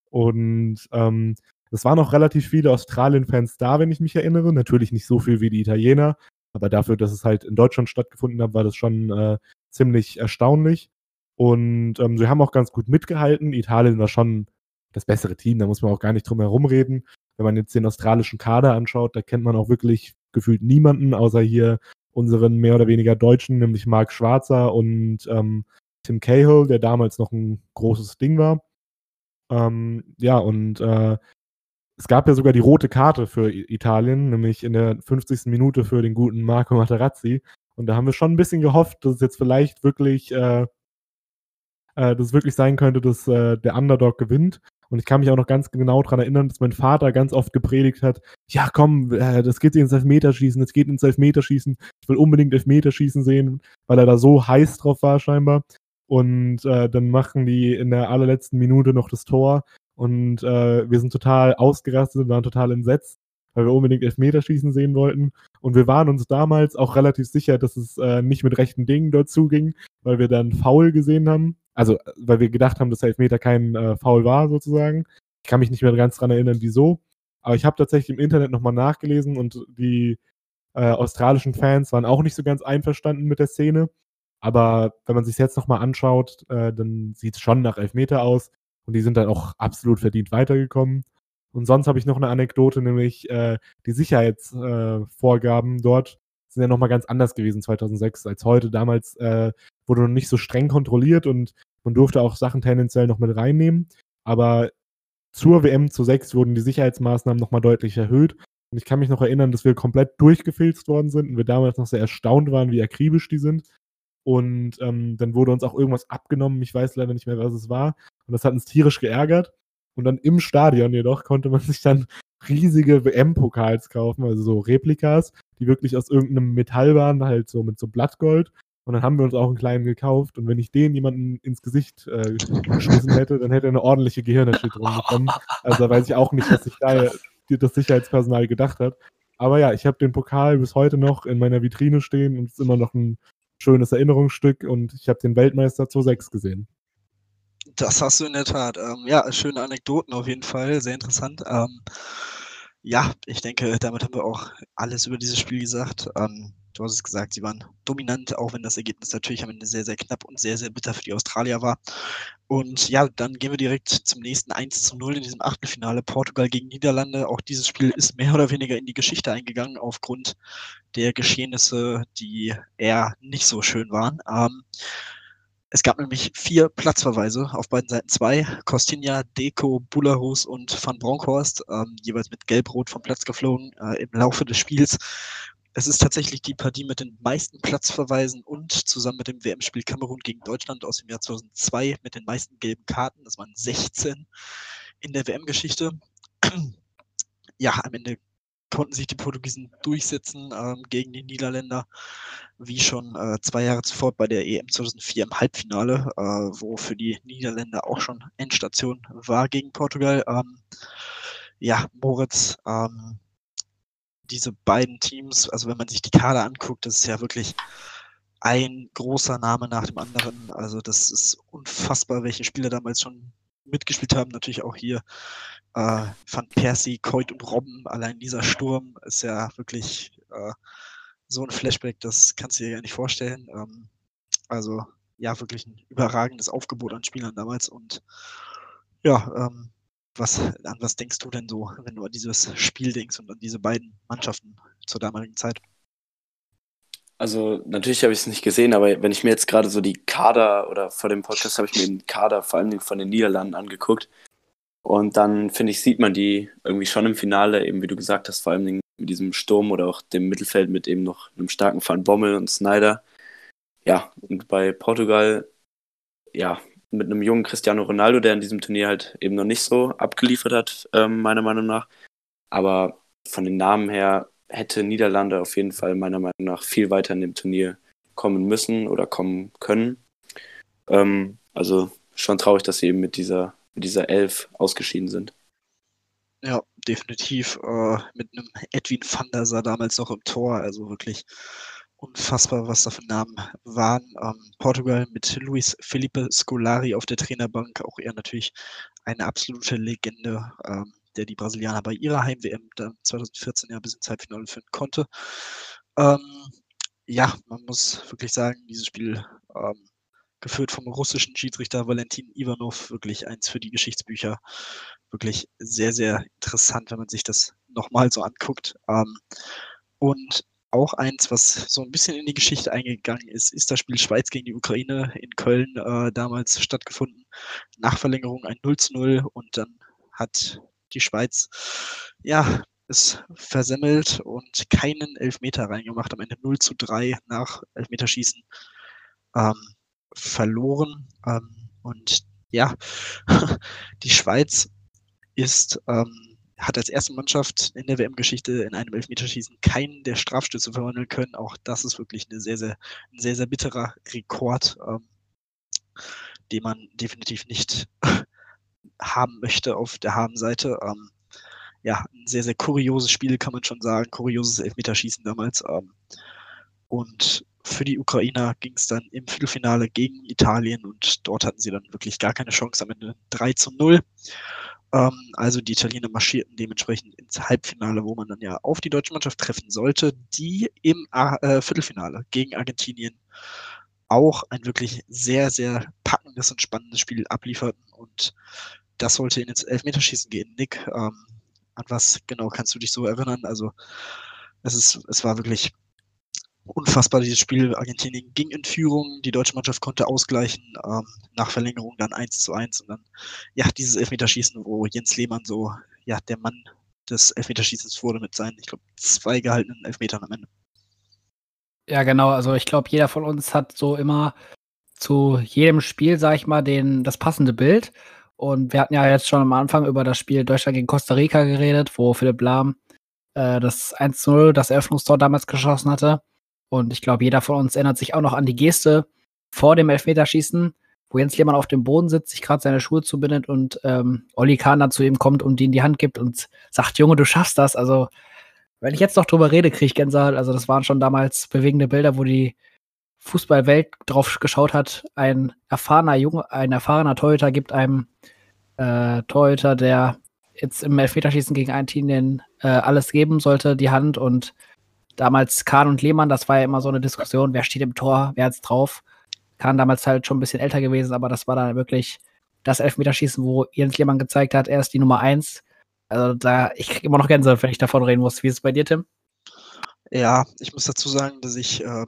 Und ähm, es waren auch relativ viele Australien-Fans da, wenn ich mich erinnere. Natürlich nicht so viel wie die Italiener, aber dafür, dass es halt in Deutschland stattgefunden hat, war das schon äh, ziemlich erstaunlich. Und ähm, sie haben auch ganz gut mitgehalten. Italien war schon das bessere Team, da muss man auch gar nicht drum herum reden. Wenn man jetzt den australischen Kader anschaut, da kennt man auch wirklich gefühlt niemanden, außer hier unseren mehr oder weniger Deutschen, nämlich Mark Schwarzer und ähm, Tim Cahill, der damals noch ein großes Ding war. Ähm, ja, und äh, es gab ja sogar die rote Karte für Italien, nämlich in der 50. Minute für den guten Marco Materazzi. Und da haben wir schon ein bisschen gehofft, dass es jetzt vielleicht wirklich äh, äh, dass es wirklich sein könnte, dass äh, der Underdog gewinnt. Und ich kann mich auch noch ganz genau daran erinnern, dass mein Vater ganz oft gepredigt hat, ja komm, äh, das geht ins Elfmeterschießen, das geht ins Elfmeterschießen. Ich will unbedingt Elfmeterschießen sehen, weil er da so heiß drauf war scheinbar. Und äh, dann machen die in der allerletzten Minute noch das Tor und äh, wir sind total ausgerastet und waren total entsetzt, weil wir unbedingt Elfmeterschießen sehen wollten. Und wir waren uns damals auch relativ sicher, dass es äh, nicht mit rechten Dingen dort zuging, weil wir dann Foul gesehen haben. Also, weil wir gedacht haben, dass der Elfmeter kein äh, Foul war, sozusagen. Ich kann mich nicht mehr ganz dran erinnern, wieso. Aber ich habe tatsächlich im Internet nochmal nachgelesen und die äh, australischen Fans waren auch nicht so ganz einverstanden mit der Szene. Aber wenn man sich jetzt nochmal anschaut, äh, dann sieht es schon nach Elfmeter aus. Und die sind dann auch absolut verdient weitergekommen. Und sonst habe ich noch eine Anekdote, nämlich äh, die Sicherheitsvorgaben äh, dort sind ja nochmal ganz anders gewesen 2006 als heute. Damals äh, wurde noch nicht so streng kontrolliert und man durfte auch Sachen tendenziell noch mit reinnehmen. Aber zur WM zu 6 wurden die Sicherheitsmaßnahmen nochmal deutlich erhöht. Und ich kann mich noch erinnern, dass wir komplett durchgefilzt worden sind und wir damals noch sehr erstaunt waren, wie akribisch die sind. Und ähm, dann wurde uns auch irgendwas abgenommen. Ich weiß leider nicht mehr, was es war. Und das hat uns tierisch geärgert. Und dann im Stadion jedoch konnte man sich dann riesige WM-Pokals kaufen, also so Replikas, die wirklich aus irgendeinem Metall waren, halt so mit so Blattgold. Und dann haben wir uns auch einen kleinen gekauft. Und wenn ich den jemanden ins Gesicht äh, geschmissen hätte, dann hätte er eine ordentliche Gehirnerschütterung bekommen. Also da weiß ich auch nicht, was sich da das Sicherheitspersonal gedacht hat. Aber ja, ich habe den Pokal bis heute noch in meiner Vitrine stehen und es ist immer noch ein schönes Erinnerungsstück und ich habe den Weltmeister 2-6 gesehen. Das hast du in der Tat. Ähm, ja, schöne Anekdoten auf jeden Fall, sehr interessant. Ähm, ja, ich denke, damit haben wir auch alles über dieses Spiel gesagt. Ähm, du hast es gesagt, sie waren dominant, auch wenn das Ergebnis natürlich am Ende sehr, sehr knapp und sehr, sehr bitter für die Australier war. Und ja, dann gehen wir direkt zum nächsten 1 zu 0 in diesem Achtelfinale. Portugal gegen Niederlande. Auch dieses Spiel ist mehr oder weniger in die Geschichte eingegangen aufgrund der Geschehnisse, die eher nicht so schön waren. Ähm, es gab nämlich vier Platzverweise auf beiden Seiten zwei. Costinha, Deco, Bularus und Van Bronckhorst, ähm, jeweils mit Gelb-Rot vom Platz geflogen äh, im Laufe des Spiels. Es ist tatsächlich die Partie mit den meisten Platzverweisen und zusammen mit dem WM-Spiel Kamerun gegen Deutschland aus dem Jahr 2002 mit den meisten gelben Karten. Das waren 16 in der WM-Geschichte. Ja, am Ende konnten sich die Portugiesen durchsetzen ähm, gegen die Niederländer, wie schon äh, zwei Jahre zuvor bei der EM 2004 im Halbfinale, äh, wo für die Niederländer auch schon Endstation war gegen Portugal. Ähm, ja, Moritz, ähm, diese beiden Teams, also wenn man sich die Kader anguckt, das ist ja wirklich ein großer Name nach dem anderen. Also das ist unfassbar, welche Spieler damals schon mitgespielt haben. Natürlich auch hier äh, Van Persie, Coit und Robben. Allein dieser Sturm ist ja wirklich äh, so ein Flashback, das kannst du dir gar nicht vorstellen. Ähm, also ja, wirklich ein überragendes Aufgebot an Spielern damals. Und ja, ähm, was, an was denkst du denn so, wenn du an dieses Spiel denkst und an diese beiden Mannschaften zur damaligen Zeit? Also natürlich habe ich es nicht gesehen, aber wenn ich mir jetzt gerade so die Kader oder vor dem Podcast habe ich mir den Kader vor allem von den Niederlanden angeguckt. Und dann finde ich, sieht man die irgendwie schon im Finale, eben wie du gesagt hast, vor allem mit diesem Sturm oder auch dem Mittelfeld mit eben noch einem starken Van Bommel und Snyder. Ja, und bei Portugal, ja, mit einem jungen Cristiano Ronaldo, der in diesem Turnier halt eben noch nicht so abgeliefert hat, ähm, meiner Meinung nach. Aber von den Namen her hätte Niederlande auf jeden Fall meiner Meinung nach viel weiter in dem Turnier kommen müssen oder kommen können. Ähm, also schon traurig, dass sie eben mit dieser, mit dieser Elf ausgeschieden sind. Ja, definitiv. Äh, mit einem Edwin van der Sar damals noch im Tor. Also wirklich unfassbar, was da für Namen waren. Ähm, Portugal mit Luis Felipe Scolari auf der Trainerbank, auch er natürlich eine absolute Legende, ähm, der die Brasilianer bei ihrer Heim-WM 2014 ja bis ins Halbfinale führen konnte. Ähm, ja, man muss wirklich sagen, dieses Spiel ähm, geführt vom russischen Schiedsrichter Valentin Ivanov, wirklich eins für die Geschichtsbücher. Wirklich sehr, sehr interessant, wenn man sich das nochmal so anguckt. Ähm, und auch eins, was so ein bisschen in die Geschichte eingegangen ist, ist das Spiel Schweiz gegen die Ukraine in Köln äh, damals stattgefunden. Nach Verlängerung ein 0 zu 0 und dann hat die Schweiz ja es versemmelt und keinen Elfmeter reingemacht. Am Ende 0 zu 3 nach Elfmeterschießen ähm, verloren. Ähm, und ja, die Schweiz ist ähm, hat als erste Mannschaft in der WM-Geschichte in einem Elfmeterschießen keinen der Strafstöße verwandeln können. Auch das ist wirklich eine sehr, sehr, ein sehr, sehr bitterer Rekord, ähm, den man definitiv nicht haben möchte auf der Habenseite. Ähm, ja, ein sehr, sehr kurioses Spiel, kann man schon sagen. Kurioses Elfmeterschießen damals. Ähm, und für die Ukrainer ging es dann im Viertelfinale gegen Italien und dort hatten sie dann wirklich gar keine Chance am Ende 3 zu 0. Ähm, also die Italiener marschierten dementsprechend ins Halbfinale, wo man dann ja auf die deutsche Mannschaft treffen sollte, die im äh, Viertelfinale gegen Argentinien auch ein wirklich sehr, sehr packendes und spannendes Spiel ablieferten. Und das sollte ins Elfmeterschießen gehen. Nick, ähm, an was genau kannst du dich so erinnern? Also es, ist, es war wirklich unfassbar, dieses Spiel. Argentinien ging in Führung, die deutsche Mannschaft konnte ausgleichen, ähm, nach Verlängerung dann 1 zu 1 und dann, ja, dieses Elfmeterschießen, wo Jens Lehmann so, ja, der Mann des Elfmeterschießens wurde mit seinen, ich glaube, zwei gehaltenen Elfmetern am Ende. Ja, genau. Also ich glaube, jeder von uns hat so immer zu jedem Spiel, sag ich mal, den, das passende Bild. Und wir hatten ja jetzt schon am Anfang über das Spiel Deutschland gegen Costa Rica geredet, wo Philipp Lahm äh, das 1-0, das Eröffnungstor damals geschossen hatte. Und ich glaube, jeder von uns erinnert sich auch noch an die Geste vor dem Elfmeterschießen, wo Jens Lehmann auf dem Boden sitzt, sich gerade seine Schuhe zubindet und ähm, Olli Kahn dann zu ihm kommt und ihm die Hand gibt und sagt, Junge, du schaffst das. Also wenn ich jetzt noch drüber rede, kriege ich Gänsehaut. Also das waren schon damals bewegende Bilder, wo die Fußballwelt drauf geschaut hat. Ein erfahrener Junge, ein erfahrener Torhüter gibt einem äh, Torhüter, der jetzt im Elfmeterschießen gegen ein Team den, äh, alles geben sollte, die Hand. Und damals Kahn und Lehmann, das war ja immer so eine Diskussion, wer steht im Tor, wer hat's drauf. Kahn damals halt schon ein bisschen älter gewesen, aber das war dann wirklich das Elfmeterschießen, wo Jens Lehmann gezeigt hat, er ist die Nummer eins. Also da, ich kriege immer noch Gänsehaut, wenn ich davon reden muss. Wie ist es bei dir, Tim? Ja, ich muss dazu sagen, dass ich ähm,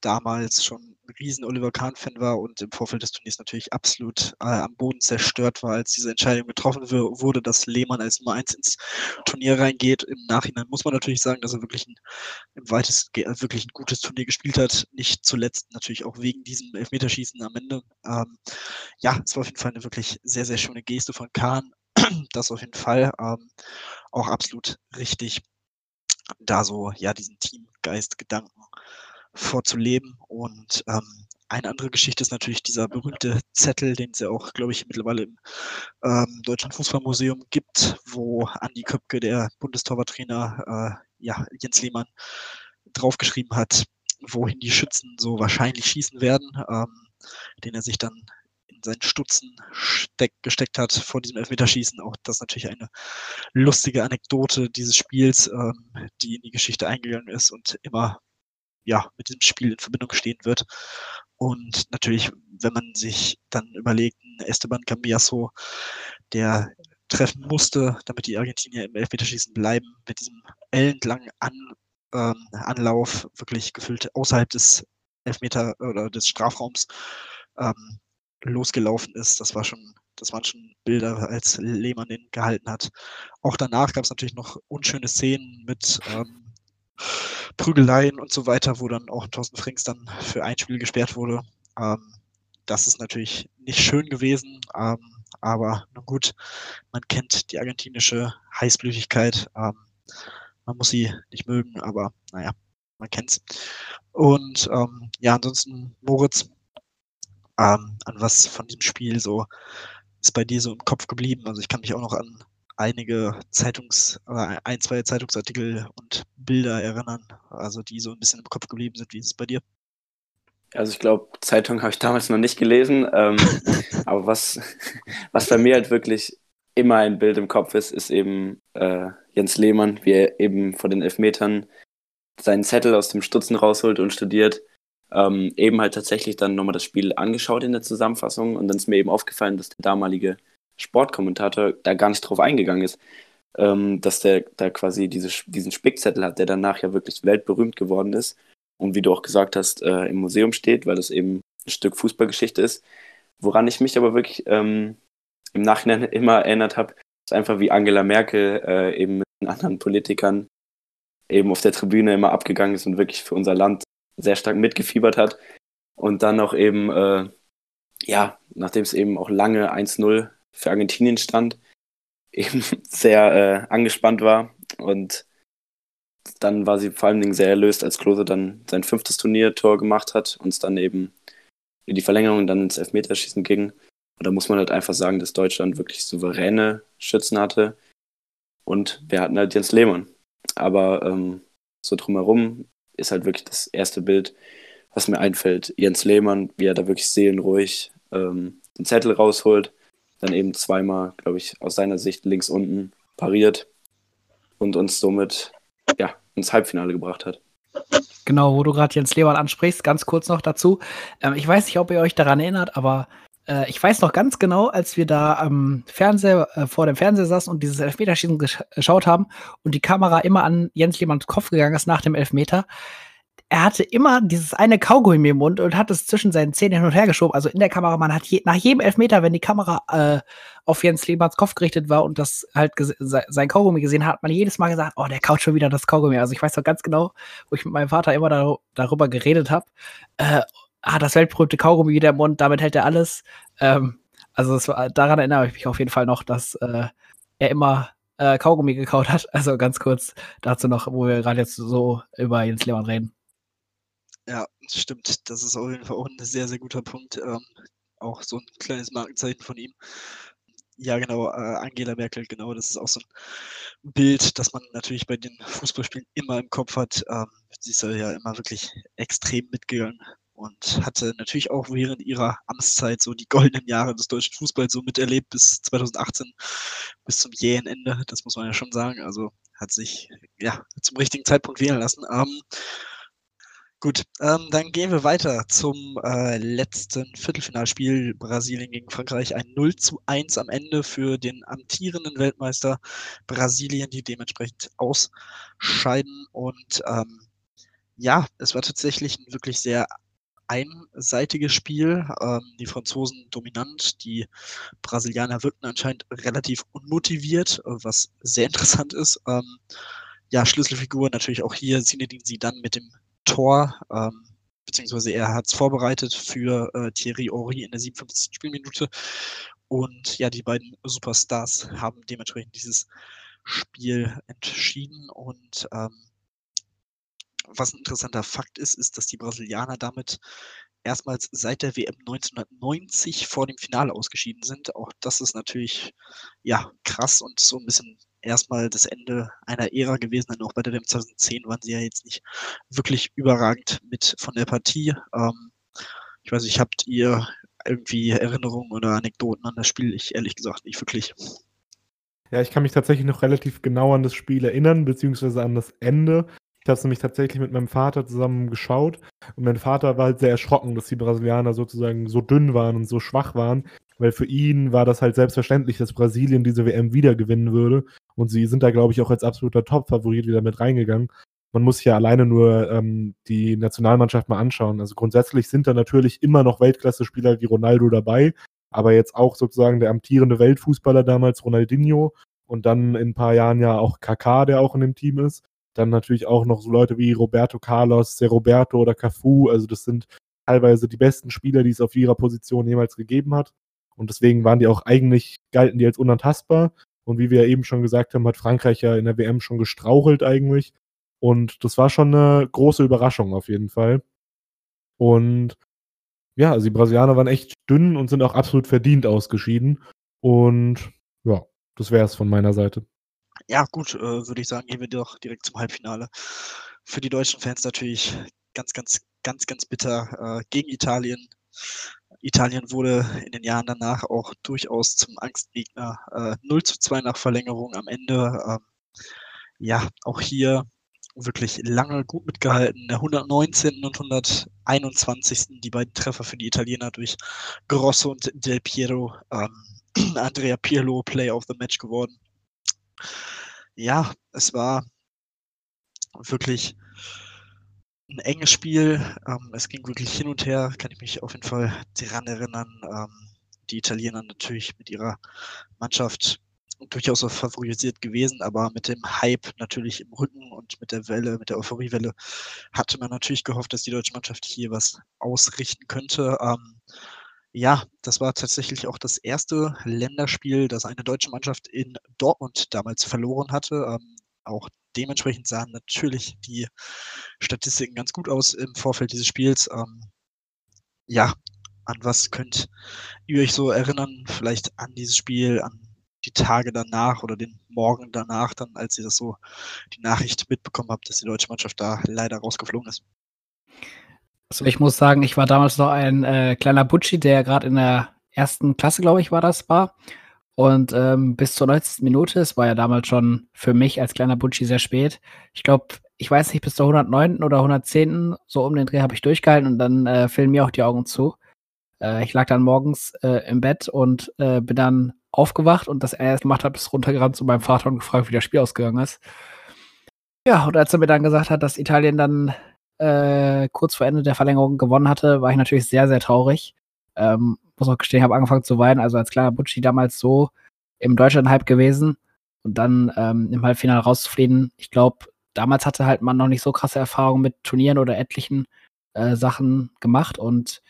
damals schon ein riesen Oliver Kahn-Fan war und im Vorfeld des Turniers natürlich absolut äh, am Boden zerstört war, als diese Entscheidung getroffen wurde, dass Lehmann als Nummer 1 ins Turnier reingeht. Im Nachhinein muss man natürlich sagen, dass er wirklich ein, im weitesten wirklich ein gutes Turnier gespielt hat. Nicht zuletzt natürlich auch wegen diesem Elfmeterschießen am Ende. Ähm, ja, es war auf jeden Fall eine wirklich sehr, sehr schöne Geste von Kahn. Das auf jeden Fall ähm, auch absolut richtig, da so ja diesen Teamgeist, Gedanken vorzuleben. Und ähm, eine andere Geschichte ist natürlich dieser berühmte Zettel, den es ja auch, glaube ich, mittlerweile im ähm, Deutschen Fußballmuseum gibt, wo Andi Köpke, der Bundestorwarttrainer, äh, ja, Jens Lehmann, draufgeschrieben hat, wohin die Schützen so wahrscheinlich schießen werden, ähm, den er sich dann in seinen Stutzen steck, gesteckt hat vor diesem Elfmeterschießen. Auch das ist natürlich eine lustige Anekdote dieses Spiels, ähm, die in die Geschichte eingegangen ist und immer ja, mit diesem Spiel in Verbindung stehen wird. Und natürlich, wenn man sich dann überlegt, Esteban Cambiasso, der treffen musste, damit die Argentinier im Elfmeterschießen bleiben, mit diesem ellenlangen An, ähm, Anlauf, wirklich gefüllt außerhalb des Elfmeter oder des Strafraums ähm, losgelaufen ist. Das war schon, das waren schon Bilder, als Lehmann den gehalten hat. Auch danach gab es natürlich noch unschöne Szenen mit ähm, Prügeleien und so weiter, wo dann auch Thorsten Frings dann für ein Spiel gesperrt wurde. Ähm, das ist natürlich nicht schön gewesen, ähm, aber nun gut, man kennt die argentinische Heißblütigkeit. Ähm, man muss sie nicht mögen, aber naja, man kennt's. Und ähm, ja, ansonsten, Moritz, ähm, an was von diesem Spiel so ist bei dir so im Kopf geblieben? Also ich kann mich auch noch an einige Zeitungs, oder ein, zwei Zeitungsartikel und Bilder erinnern, also die so ein bisschen im Kopf geblieben sind. Wie ist es bei dir? Also ich glaube, Zeitung habe ich damals noch nicht gelesen, ähm, aber was, was bei mir halt wirklich immer ein Bild im Kopf ist, ist eben äh, Jens Lehmann, wie er eben vor den Elfmetern seinen Zettel aus dem Stutzen rausholt und studiert. Ähm, eben halt tatsächlich dann nochmal das Spiel angeschaut in der Zusammenfassung und dann ist mir eben aufgefallen, dass der damalige Sportkommentator da gar nicht drauf eingegangen ist, ähm, dass der da quasi diese, diesen Spickzettel hat, der danach ja wirklich weltberühmt geworden ist und wie du auch gesagt hast, äh, im Museum steht, weil das eben ein Stück Fußballgeschichte ist. Woran ich mich aber wirklich ähm, im Nachhinein immer erinnert habe, ist einfach wie Angela Merkel äh, eben mit anderen Politikern eben auf der Tribüne immer abgegangen ist und wirklich für unser Land sehr stark mitgefiebert hat. Und dann auch eben, äh, ja, nachdem es eben auch lange 1-0 für Argentinien stand, eben sehr äh, angespannt war. Und dann war sie vor allen Dingen sehr erlöst, als Klose dann sein fünftes Turniertor gemacht hat und es dann eben in die Verlängerung dann ins Elfmeterschießen ging. Und da muss man halt einfach sagen, dass Deutschland wirklich souveräne Schützen hatte. Und wir hatten halt Jens Lehmann. Aber ähm, so drumherum ist halt wirklich das erste Bild, was mir einfällt. Jens Lehmann, wie er da wirklich seelenruhig ähm, den Zettel rausholt, dann eben zweimal, glaube ich, aus seiner Sicht links unten pariert und uns somit ja, ins Halbfinale gebracht hat. Genau, wo du gerade Jens Lehmann ansprichst, ganz kurz noch dazu. Ähm, ich weiß nicht, ob ihr euch daran erinnert, aber äh, ich weiß noch ganz genau, als wir da am Fernseher, äh, vor dem Fernseher saßen und dieses Elfmeterschießen gesch geschaut haben und die Kamera immer an Jens Lehmanns Kopf gegangen ist nach dem Elfmeter. Er hatte immer dieses eine Kaugummi im Mund und hat es zwischen seinen Zähnen hin und her geschoben. Also in der Kamera, man hat je, nach jedem Elfmeter, wenn die Kamera äh, auf Jens Lehmanns Kopf gerichtet war und das halt sein Kaugummi gesehen hat, hat man jedes Mal gesagt, oh, der kaut schon wieder das Kaugummi. Also ich weiß noch ganz genau, wo ich mit meinem Vater immer dar darüber geredet habe. Äh, ah, das weltberühmte Kaugummi wieder im Mund, damit hält er alles. Ähm, also war, daran erinnere ich mich auf jeden Fall noch, dass äh, er immer äh, Kaugummi gekaut hat. Also ganz kurz dazu noch, wo wir gerade jetzt so über Jens Lehmann reden. Ja, stimmt. Das ist auf jeden Fall auch ein sehr, sehr guter Punkt. Ähm, auch so ein kleines Markenzeichen von ihm. Ja, genau, äh, Angela Merkel, genau, das ist auch so ein Bild, das man natürlich bei den Fußballspielen immer im Kopf hat. Ähm, sie ist ja immer wirklich extrem mitgegangen und hatte natürlich auch während ihrer Amtszeit so die goldenen Jahre des deutschen Fußballs so miterlebt bis 2018, bis zum jähen Ende, das muss man ja schon sagen. Also hat sich ja zum richtigen Zeitpunkt wählen lassen. Ähm, gut, ähm, dann gehen wir weiter zum äh, letzten Viertelfinalspiel Brasilien gegen Frankreich. Ein 0 zu 1 am Ende für den amtierenden Weltmeister Brasilien, die dementsprechend ausscheiden und ähm, ja, es war tatsächlich ein wirklich sehr einseitiges Spiel. Ähm, die Franzosen dominant, die Brasilianer wirkten anscheinend relativ unmotiviert, was sehr interessant ist. Ähm, ja, Schlüsselfigur natürlich auch hier Zinedine dann mit dem Tor, ähm, beziehungsweise er hat es vorbereitet für äh, Thierry Henry in der 57. Spielminute. Und ja, die beiden Superstars haben dementsprechend dieses Spiel entschieden und ähm, was ein interessanter Fakt ist, ist, dass die Brasilianer damit erstmals seit der WM 1990 vor dem Finale ausgeschieden sind. Auch das ist natürlich ja krass und so ein bisschen erstmal das Ende einer Ära gewesen. Denn auch bei der WM 2010 waren sie ja jetzt nicht wirklich überragend mit von der Partie. Ähm, ich weiß nicht, habt ihr irgendwie Erinnerungen oder Anekdoten an das Spiel? Ich ehrlich gesagt nicht wirklich. Ja, ich kann mich tatsächlich noch relativ genau an das Spiel erinnern, beziehungsweise an das Ende. Ich habe es nämlich tatsächlich mit meinem Vater zusammen geschaut und mein Vater war halt sehr erschrocken, dass die Brasilianer sozusagen so dünn waren und so schwach waren, weil für ihn war das halt selbstverständlich, dass Brasilien diese WM wieder gewinnen würde und sie sind da, glaube ich, auch als absoluter Top-Favorit wieder mit reingegangen. Man muss ja alleine nur ähm, die Nationalmannschaft mal anschauen. Also grundsätzlich sind da natürlich immer noch Weltklasse-Spieler wie Ronaldo dabei, aber jetzt auch sozusagen der amtierende Weltfußballer damals Ronaldinho und dann in ein paar Jahren ja auch Kaká, der auch in dem Team ist. Dann natürlich auch noch so Leute wie Roberto Carlos, Se Roberto oder Cafu. Also das sind teilweise die besten Spieler, die es auf ihrer Position jemals gegeben hat. Und deswegen waren die auch eigentlich, galten die als unantastbar. Und wie wir eben schon gesagt haben, hat Frankreich ja in der WM schon gestrauchelt eigentlich. Und das war schon eine große Überraschung auf jeden Fall. Und ja, also die Brasilianer waren echt dünn und sind auch absolut verdient ausgeschieden. Und ja, das wäre es von meiner Seite. Ja, gut, äh, würde ich sagen, gehen wir doch direkt zum Halbfinale. Für die deutschen Fans natürlich ganz, ganz, ganz, ganz bitter äh, gegen Italien. Italien wurde in den Jahren danach auch durchaus zum Angstgegner. Äh, 0 zu 2 nach Verlängerung am Ende. Ähm, ja, auch hier wirklich lange gut mitgehalten. Der 119. und 121. die beiden Treffer für die Italiener durch Grosso und Del Piero. Ähm, Andrea Pirlo, Player of the Match geworden ja, es war wirklich ein enges Spiel. Ähm, es ging wirklich hin und her, kann ich mich auf jeden Fall daran erinnern. Ähm, die Italiener natürlich mit ihrer Mannschaft durchaus auch favorisiert gewesen, aber mit dem Hype natürlich im Rücken und mit der Welle, mit der Euphoriewelle hatte man natürlich gehofft, dass die deutsche Mannschaft hier was ausrichten könnte. Ähm, ja, das war tatsächlich auch das erste Länderspiel, das eine deutsche Mannschaft in Dortmund damals verloren hatte. Ähm, auch dementsprechend sahen natürlich die Statistiken ganz gut aus im Vorfeld dieses Spiels. Ähm, ja, an was könnt ihr euch so erinnern? Vielleicht an dieses Spiel, an die Tage danach oder den Morgen danach, dann, als ihr das so die Nachricht mitbekommen habt, dass die deutsche Mannschaft da leider rausgeflogen ist? Also ich muss sagen, ich war damals noch ein äh, kleiner Butschi, der gerade in der ersten Klasse, glaube ich, war das, war. Und ähm, bis zur 90. Minute, es war ja damals schon für mich als kleiner Butschi sehr spät. Ich glaube, ich weiß nicht, bis zur 109. oder 110. so um den Dreh habe ich durchgehalten und dann äh, fielen mir auch die Augen zu. Äh, ich lag dann morgens äh, im Bett und äh, bin dann aufgewacht und das erste gemacht habe, ist runtergerannt zu meinem Vater und gefragt, wie das Spiel ausgegangen ist. Ja, und als er mir dann gesagt hat, dass Italien dann äh, kurz vor Ende der Verlängerung gewonnen hatte, war ich natürlich sehr, sehr traurig. Ähm, muss auch gestehen, ich habe angefangen zu weinen, also als kleiner Butschi damals so im Deutschland-Hype gewesen und dann ähm, im Halbfinale rauszufliegen. Ich glaube, damals hatte halt man noch nicht so krasse Erfahrungen mit Turnieren oder etlichen äh, Sachen gemacht und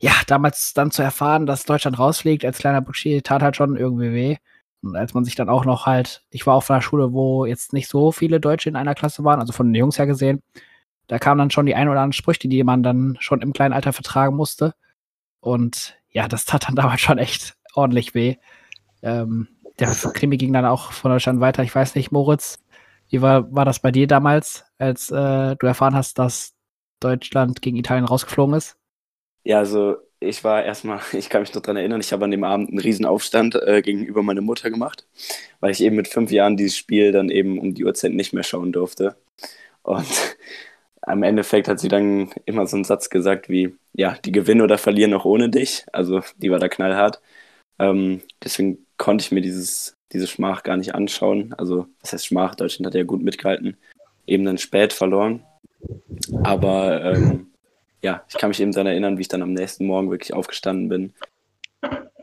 ja, damals dann zu erfahren, dass Deutschland rausfliegt als kleiner Butschi, tat halt schon irgendwie weh. Und als man sich dann auch noch halt, ich war auf einer Schule, wo jetzt nicht so viele Deutsche in einer Klasse waren, also von den Jungs her gesehen, da kamen dann schon die ein oder anderen Sprüche, die man dann schon im kleinen Alter vertragen musste. Und ja, das tat dann damals schon echt ordentlich weh. Ähm, der Krimi ging dann auch von Deutschland weiter. Ich weiß nicht, Moritz, wie war, war das bei dir damals, als äh, du erfahren hast, dass Deutschland gegen Italien rausgeflogen ist? Ja, also ich war erstmal, ich kann mich noch daran erinnern, ich habe an dem Abend einen riesen Aufstand äh, gegenüber meiner Mutter gemacht, weil ich eben mit fünf Jahren dieses Spiel dann eben um die Uhrzeit nicht mehr schauen durfte. Und am Endeffekt hat sie dann immer so einen Satz gesagt wie, ja, die gewinnen oder verlieren auch ohne dich. Also die war da knallhart. Ähm, deswegen konnte ich mir dieses, diese Schmach gar nicht anschauen. Also, was heißt Schmach? Deutschland hat ja gut mitgehalten. Eben dann spät verloren. Aber ähm, ja, ich kann mich eben daran erinnern, wie ich dann am nächsten Morgen wirklich aufgestanden bin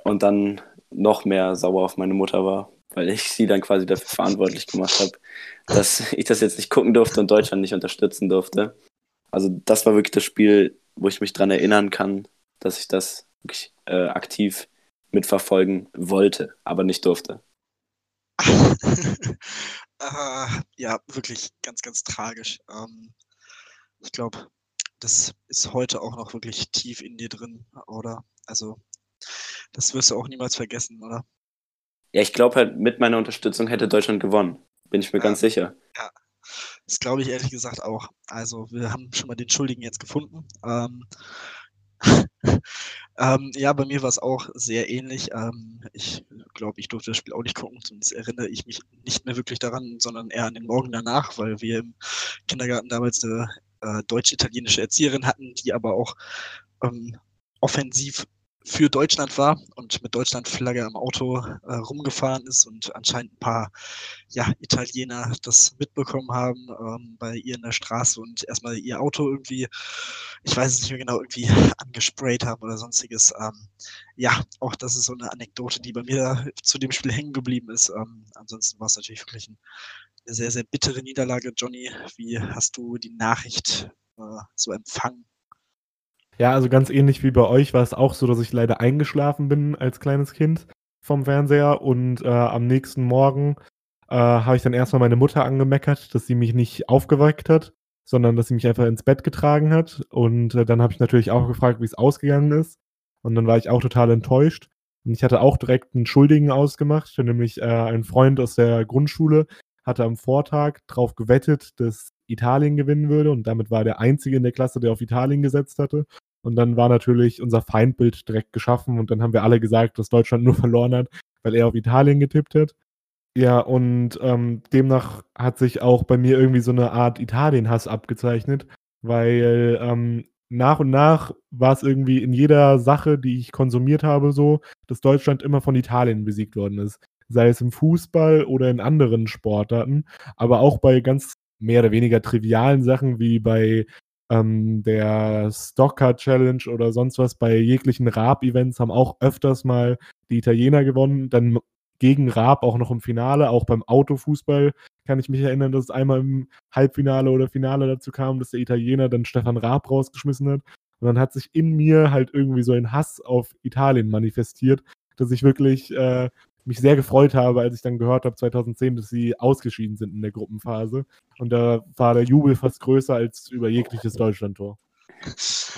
und dann noch mehr sauer auf meine Mutter war, weil ich sie dann quasi dafür verantwortlich gemacht habe, dass ich das jetzt nicht gucken durfte und Deutschland nicht unterstützen durfte. Also das war wirklich das Spiel, wo ich mich daran erinnern kann, dass ich das wirklich äh, aktiv mitverfolgen wollte, aber nicht durfte. äh, ja, wirklich ganz, ganz tragisch. Ähm, ich glaube, das ist heute auch noch wirklich tief in dir drin, oder? Also, das wirst du auch niemals vergessen, oder? Ja, ich glaube halt, mit meiner Unterstützung hätte Deutschland gewonnen. Bin ich mir ja, ganz sicher. Ja, das glaube ich ehrlich gesagt auch. Also, wir haben schon mal den Schuldigen jetzt gefunden. Ähm, ähm, ja, bei mir war es auch sehr ähnlich. Ähm, ich glaube, ich durfte das Spiel auch nicht gucken, zumindest erinnere ich mich nicht mehr wirklich daran, sondern eher an den Morgen danach, weil wir im Kindergarten damals eine äh, deutsch-italienische Erzieherin hatten, die aber auch ähm, offensiv für Deutschland war und mit Deutschlandflagge am Auto äh, rumgefahren ist und anscheinend ein paar ja, Italiener das mitbekommen haben ähm, bei ihr in der Straße und erstmal ihr Auto irgendwie, ich weiß es nicht mehr genau, irgendwie angesprayt haben oder sonstiges. Ähm, ja, auch das ist so eine Anekdote, die bei mir zu dem Spiel hängen geblieben ist. Ähm, ansonsten war es natürlich wirklich ein, eine sehr, sehr bittere Niederlage. Johnny, wie hast du die Nachricht äh, so empfangen? Ja, also ganz ähnlich wie bei euch war es auch so, dass ich leider eingeschlafen bin als kleines Kind vom Fernseher und äh, am nächsten Morgen äh, habe ich dann erstmal meine Mutter angemeckert, dass sie mich nicht aufgeweckt hat, sondern dass sie mich einfach ins Bett getragen hat. Und äh, dann habe ich natürlich auch gefragt, wie es ausgegangen ist. Und dann war ich auch total enttäuscht. Und ich hatte auch direkt einen Schuldigen ausgemacht, nämlich äh, ein Freund aus der Grundschule hatte am Vortag darauf gewettet, dass Italien gewinnen würde und damit war der Einzige in der Klasse, der auf Italien gesetzt hatte. Und dann war natürlich unser Feindbild direkt geschaffen und dann haben wir alle gesagt, dass Deutschland nur verloren hat, weil er auf Italien getippt hat. Ja, und ähm, demnach hat sich auch bei mir irgendwie so eine Art Italien-Hass abgezeichnet, weil ähm, nach und nach war es irgendwie in jeder Sache, die ich konsumiert habe, so, dass Deutschland immer von Italien besiegt worden ist. Sei es im Fußball oder in anderen Sportarten, aber auch bei ganz mehr oder weniger trivialen Sachen wie bei ähm, der Stocker Challenge oder sonst was bei jeglichen Raab-Events haben auch öfters mal die Italiener gewonnen. Dann gegen Raab auch noch im Finale, auch beim Autofußball kann ich mich erinnern, dass es einmal im Halbfinale oder Finale dazu kam, dass der Italiener dann Stefan Raab rausgeschmissen hat. Und dann hat sich in mir halt irgendwie so ein Hass auf Italien manifestiert, dass ich wirklich äh, mich sehr gefreut habe, als ich dann gehört habe 2010, dass sie ausgeschieden sind in der Gruppenphase. Und da war der Jubel fast größer als über jegliches Deutschlandtor.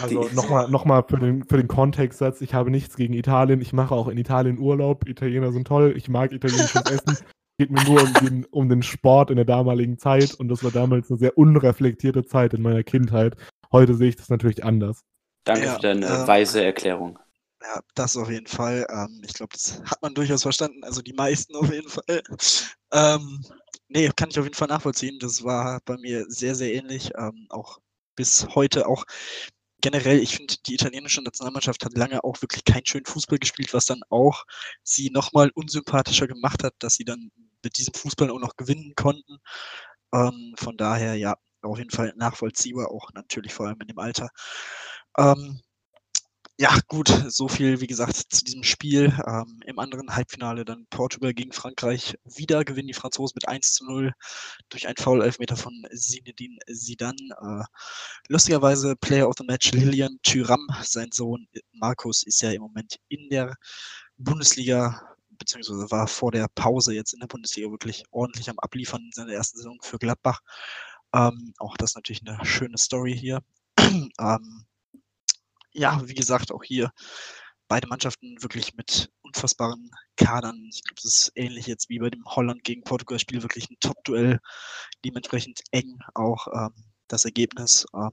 Also nochmal noch mal für den, für den Kontextsatz, ich habe nichts gegen Italien, ich mache auch in Italien Urlaub, Italiener sind toll, ich mag italienisches Essen. Geht mir nur um den, um den Sport in der damaligen Zeit und das war damals eine sehr unreflektierte Zeit in meiner Kindheit. Heute sehe ich das natürlich anders. Danke Ja, für deine ähm, weise Erklärung. Ja, das auf jeden Fall. Ähm, ich glaube, das hat man durchaus verstanden. Also die meisten auf jeden Fall. Ähm, nee, kann ich auf jeden Fall nachvollziehen. Das war bei mir sehr, sehr ähnlich. Ähm, auch bis heute auch generell, ich finde, die italienische Nationalmannschaft hat lange auch wirklich keinen schönen Fußball gespielt, was dann auch sie nochmal unsympathischer gemacht hat, dass sie dann mit diesem Fußball auch noch gewinnen konnten. Ähm, von daher, ja, auf jeden Fall nachvollziehbar, auch natürlich vor allem in dem Alter. Ähm, ja, gut, so viel, wie gesagt, zu diesem Spiel. Ähm, Im anderen Halbfinale dann Portugal gegen Frankreich. Wieder gewinnen die Franzosen mit 1 zu 0 durch einen Foul-Elfmeter von Zinedine Zidane. Äh, lustigerweise Player of the Match Lilian Thuram, sein Sohn Markus, ist ja im Moment in der Bundesliga, beziehungsweise war vor der Pause jetzt in der Bundesliga wirklich ordentlich am Abliefern in seiner ersten Saison für Gladbach. Ähm, auch das natürlich eine schöne Story hier. ähm, ja, wie gesagt, auch hier beide Mannschaften wirklich mit unfassbaren Kadern. Ich glaube, das ist ähnlich jetzt wie bei dem Holland gegen Portugal-Spiel, wirklich ein Top-Duell, dementsprechend eng auch ähm, das Ergebnis. Ähm,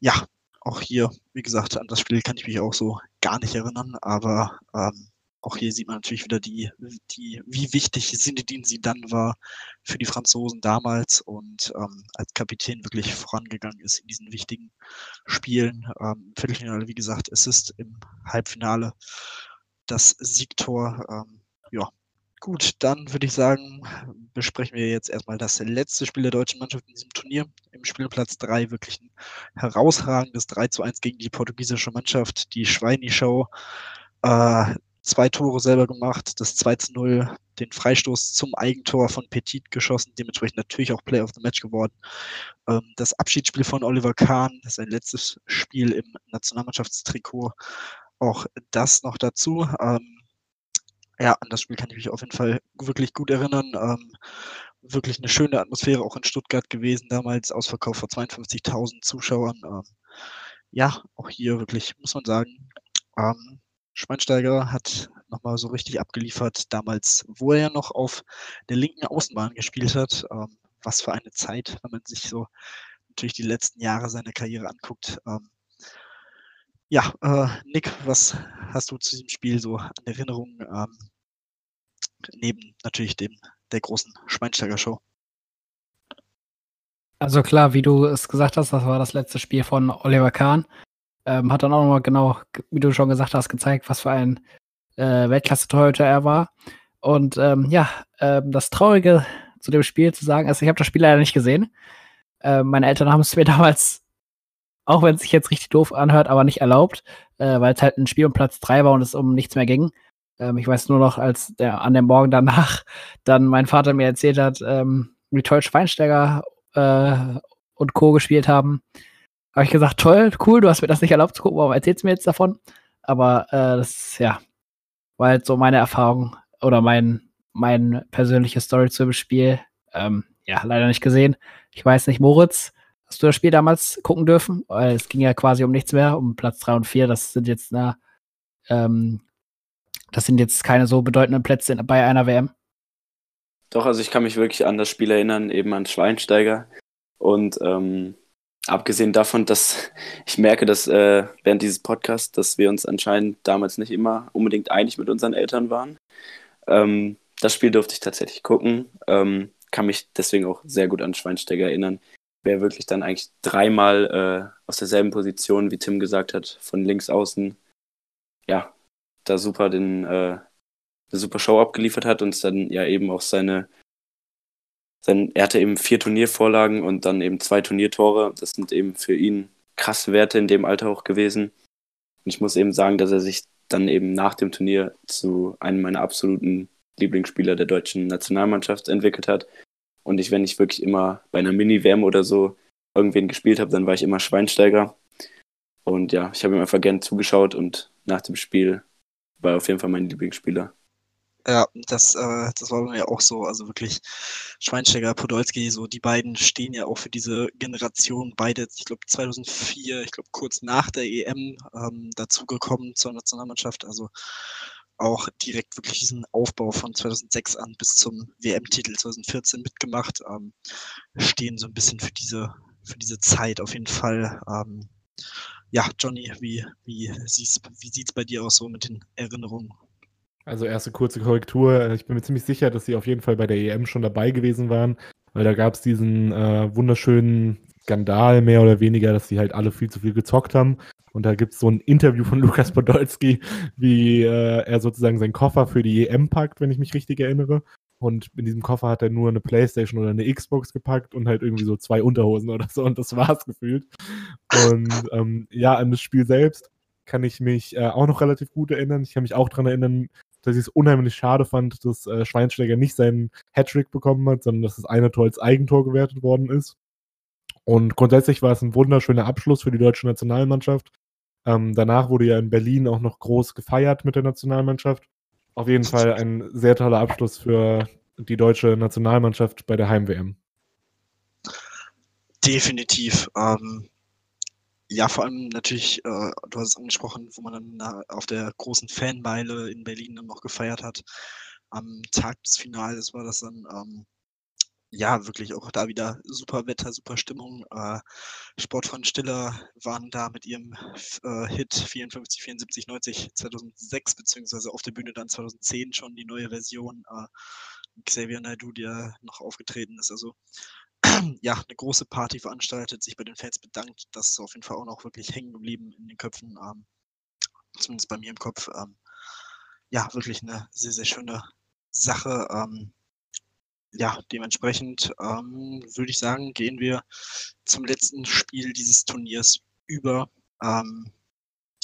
ja, auch hier, wie gesagt, an das Spiel kann ich mich auch so gar nicht erinnern, aber ähm, auch hier sieht man natürlich wieder die, die, wie wichtig Zinedine Zidane war für die Franzosen damals und ähm, als Kapitän wirklich vorangegangen ist in diesen wichtigen Spielen. Ähm, Viertelfinale, wie gesagt, Assist im Halbfinale, das Siegtor. Ähm, ja, gut, dann würde ich sagen, besprechen wir jetzt erstmal das letzte Spiel der deutschen Mannschaft in diesem Turnier. Im Spielplatz 3 wirklich ein herausragendes 3 zu 1 gegen die portugiesische Mannschaft. Die Schweini-Show. Äh, zwei Tore selber gemacht, das 2 zu 0, den Freistoß zum Eigentor von Petit geschossen, dementsprechend natürlich auch Player of the Match geworden. Ähm, das Abschiedsspiel von Oliver Kahn, sein letztes Spiel im Nationalmannschaftstrikot, auch das noch dazu. Ähm, ja, an das Spiel kann ich mich auf jeden Fall wirklich gut erinnern. Ähm, wirklich eine schöne Atmosphäre auch in Stuttgart gewesen, damals Ausverkauf vor 52.000 Zuschauern. Ja, auch hier wirklich, muss man sagen, ähm, Schweinsteiger hat nochmal so richtig abgeliefert, damals, wo er ja noch auf der linken Außenbahn gespielt hat. Ähm, was für eine Zeit, wenn man sich so natürlich die letzten Jahre seiner Karriere anguckt. Ähm, ja, äh, Nick, was hast du zu diesem Spiel so an Erinnerungen, ähm, neben natürlich dem der großen Schweinsteiger Show? Also klar, wie du es gesagt hast, das war das letzte Spiel von Oliver Kahn. Ähm, hat dann auch nochmal genau, wie du schon gesagt hast, gezeigt, was für ein äh, Weltklasse-Torhüter er war. Und ähm, ja, ähm, das Traurige zu dem Spiel zu sagen, also ich habe das Spiel leider nicht gesehen. Äh, meine Eltern haben es mir damals, auch wenn es sich jetzt richtig doof anhört, aber nicht erlaubt, äh, weil es halt ein Spiel um Platz 3 war und es um nichts mehr ging. Ähm, ich weiß nur noch, als der an dem Morgen danach dann mein Vater mir erzählt hat, ähm, wie toll Schweinsteiger äh, und Co. gespielt haben, habe ich gesagt, toll, cool, du hast mir das nicht erlaubt zu gucken, warum erzählst du mir jetzt davon? Aber äh, das, ja, war halt so meine Erfahrung oder mein, mein persönliche Story zu dem Spiel. Ähm, ja, leider nicht gesehen. Ich weiß nicht, Moritz, hast du das Spiel damals gucken dürfen? Weil es ging ja quasi um nichts mehr, um Platz 3 und 4. Das sind jetzt, na, ähm, das sind jetzt keine so bedeutenden Plätze bei einer WM. Doch, also ich kann mich wirklich an das Spiel erinnern, eben an Schweinsteiger. Und ähm, abgesehen davon, dass ich merke, dass äh, während dieses Podcasts, dass wir uns anscheinend damals nicht immer unbedingt einig mit unseren Eltern waren. Ähm, das Spiel durfte ich tatsächlich gucken. Ähm, kann mich deswegen auch sehr gut an Schweinsteiger erinnern. Wer wirklich dann eigentlich dreimal äh, aus derselben Position, wie Tim gesagt hat, von links außen, ja, da super den, äh, eine super Show abgeliefert hat und dann ja eben auch seine, sein, er hatte eben vier Turniervorlagen und dann eben zwei Turniertore. Das sind eben für ihn krasse Werte in dem Alter auch gewesen. Und ich muss eben sagen, dass er sich dann eben nach dem Turnier zu einem meiner absoluten Lieblingsspieler der deutschen Nationalmannschaft entwickelt hat. Und ich, wenn ich wirklich immer bei einer Mini-WM oder so irgendwen gespielt habe, dann war ich immer Schweinsteiger. Und ja, ich habe ihm einfach gern zugeschaut und nach dem Spiel war er auf jeden Fall mein Lieblingsspieler. Ja, das, äh, das war mir auch so. Also wirklich Schweinsteiger, Podolski, so die beiden stehen ja auch für diese Generation. Beide, ich glaube 2004, ich glaube kurz nach der EM ähm, dazugekommen zur Nationalmannschaft. Also auch direkt wirklich diesen Aufbau von 2006 an bis zum WM-Titel 2014 mitgemacht. Ähm, stehen so ein bisschen für diese, für diese Zeit auf jeden Fall. Ähm, ja, Johnny, wie, wie, wie sieht es bei dir aus so mit den Erinnerungen? Also erste kurze Korrektur. Ich bin mir ziemlich sicher, dass sie auf jeden Fall bei der EM schon dabei gewesen waren, weil da gab es diesen äh, wunderschönen Skandal mehr oder weniger, dass sie halt alle viel zu viel gezockt haben. Und da gibt es so ein Interview von Lukas Podolski, wie äh, er sozusagen seinen Koffer für die EM packt, wenn ich mich richtig erinnere. Und in diesem Koffer hat er nur eine Playstation oder eine Xbox gepackt und halt irgendwie so zwei Unterhosen oder so. Und das war's gefühlt. Und ähm, ja, an das Spiel selbst kann ich mich äh, auch noch relativ gut erinnern. Ich kann mich auch daran erinnern, dass ich es unheimlich schade fand, dass äh, Schweinsteiger nicht seinen Hattrick bekommen hat, sondern dass das eine Tor als Eigentor gewertet worden ist. Und grundsätzlich war es ein wunderschöner Abschluss für die deutsche Nationalmannschaft. Ähm, danach wurde ja in Berlin auch noch groß gefeiert mit der Nationalmannschaft. Auf jeden Fall ein sehr toller Abschluss für die deutsche Nationalmannschaft bei der Heim-WM. Definitiv. Ähm, ja, vor allem natürlich, äh, du hast es angesprochen, wo man dann na, auf der großen Fanmeile in Berlin dann noch gefeiert hat. Am Tag des Finales war das dann, ähm, ja, wirklich auch da wieder super Wetter, super Stimmung. Äh, Sportfreund Stiller waren da mit ihrem äh, Hit 54, 74, 90 2006, beziehungsweise auf der Bühne dann 2010 schon die neue Version. Äh, Xavier Naidoo, der noch aufgetreten ist. Also ja, eine große Party veranstaltet, sich bei den Fans bedankt. Das ist auf jeden Fall auch noch wirklich hängen geblieben in den Köpfen, ähm, zumindest bei mir im Kopf. Ähm, ja, wirklich eine sehr, sehr schöne Sache. Ähm, ja, dementsprechend ähm, würde ich sagen, gehen wir zum letzten Spiel dieses Turniers über. Ähm,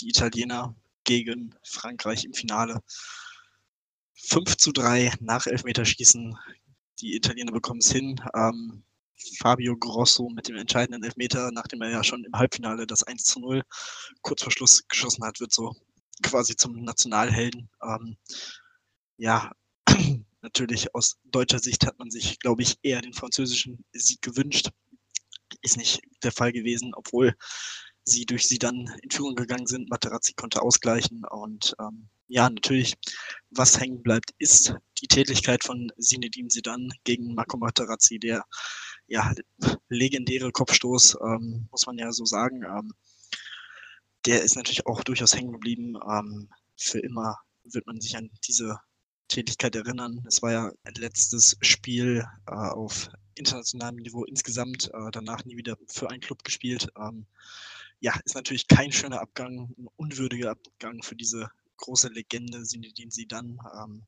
die Italiener gegen Frankreich im Finale. 5 zu 3 nach Elfmeterschießen. Die Italiener bekommen es hin. Ähm, Fabio Grosso mit dem entscheidenden Elfmeter, nachdem er ja schon im Halbfinale das 1 zu 0 kurz vor Schluss geschossen hat, wird so quasi zum Nationalhelden. Ähm, ja, natürlich aus deutscher Sicht hat man sich, glaube ich, eher den französischen Sieg gewünscht. Ist nicht der Fall gewesen, obwohl sie durch sie dann in Führung gegangen sind. Materazzi konnte ausgleichen und ähm, ja, natürlich, was hängen bleibt, ist die Tätigkeit von Zinedine Zidane gegen Marco Materazzi, der ja, legendäre Kopfstoß, ähm, muss man ja so sagen. Ähm, der ist natürlich auch durchaus hängen geblieben. Ähm, für immer wird man sich an diese Tätigkeit erinnern. Es war ja ein letztes Spiel äh, auf internationalem Niveau insgesamt, äh, danach nie wieder für einen Club gespielt. Ähm, ja, ist natürlich kein schöner Abgang, ein unwürdiger Abgang für diese große Legende, Sinedin Sidan. Ähm,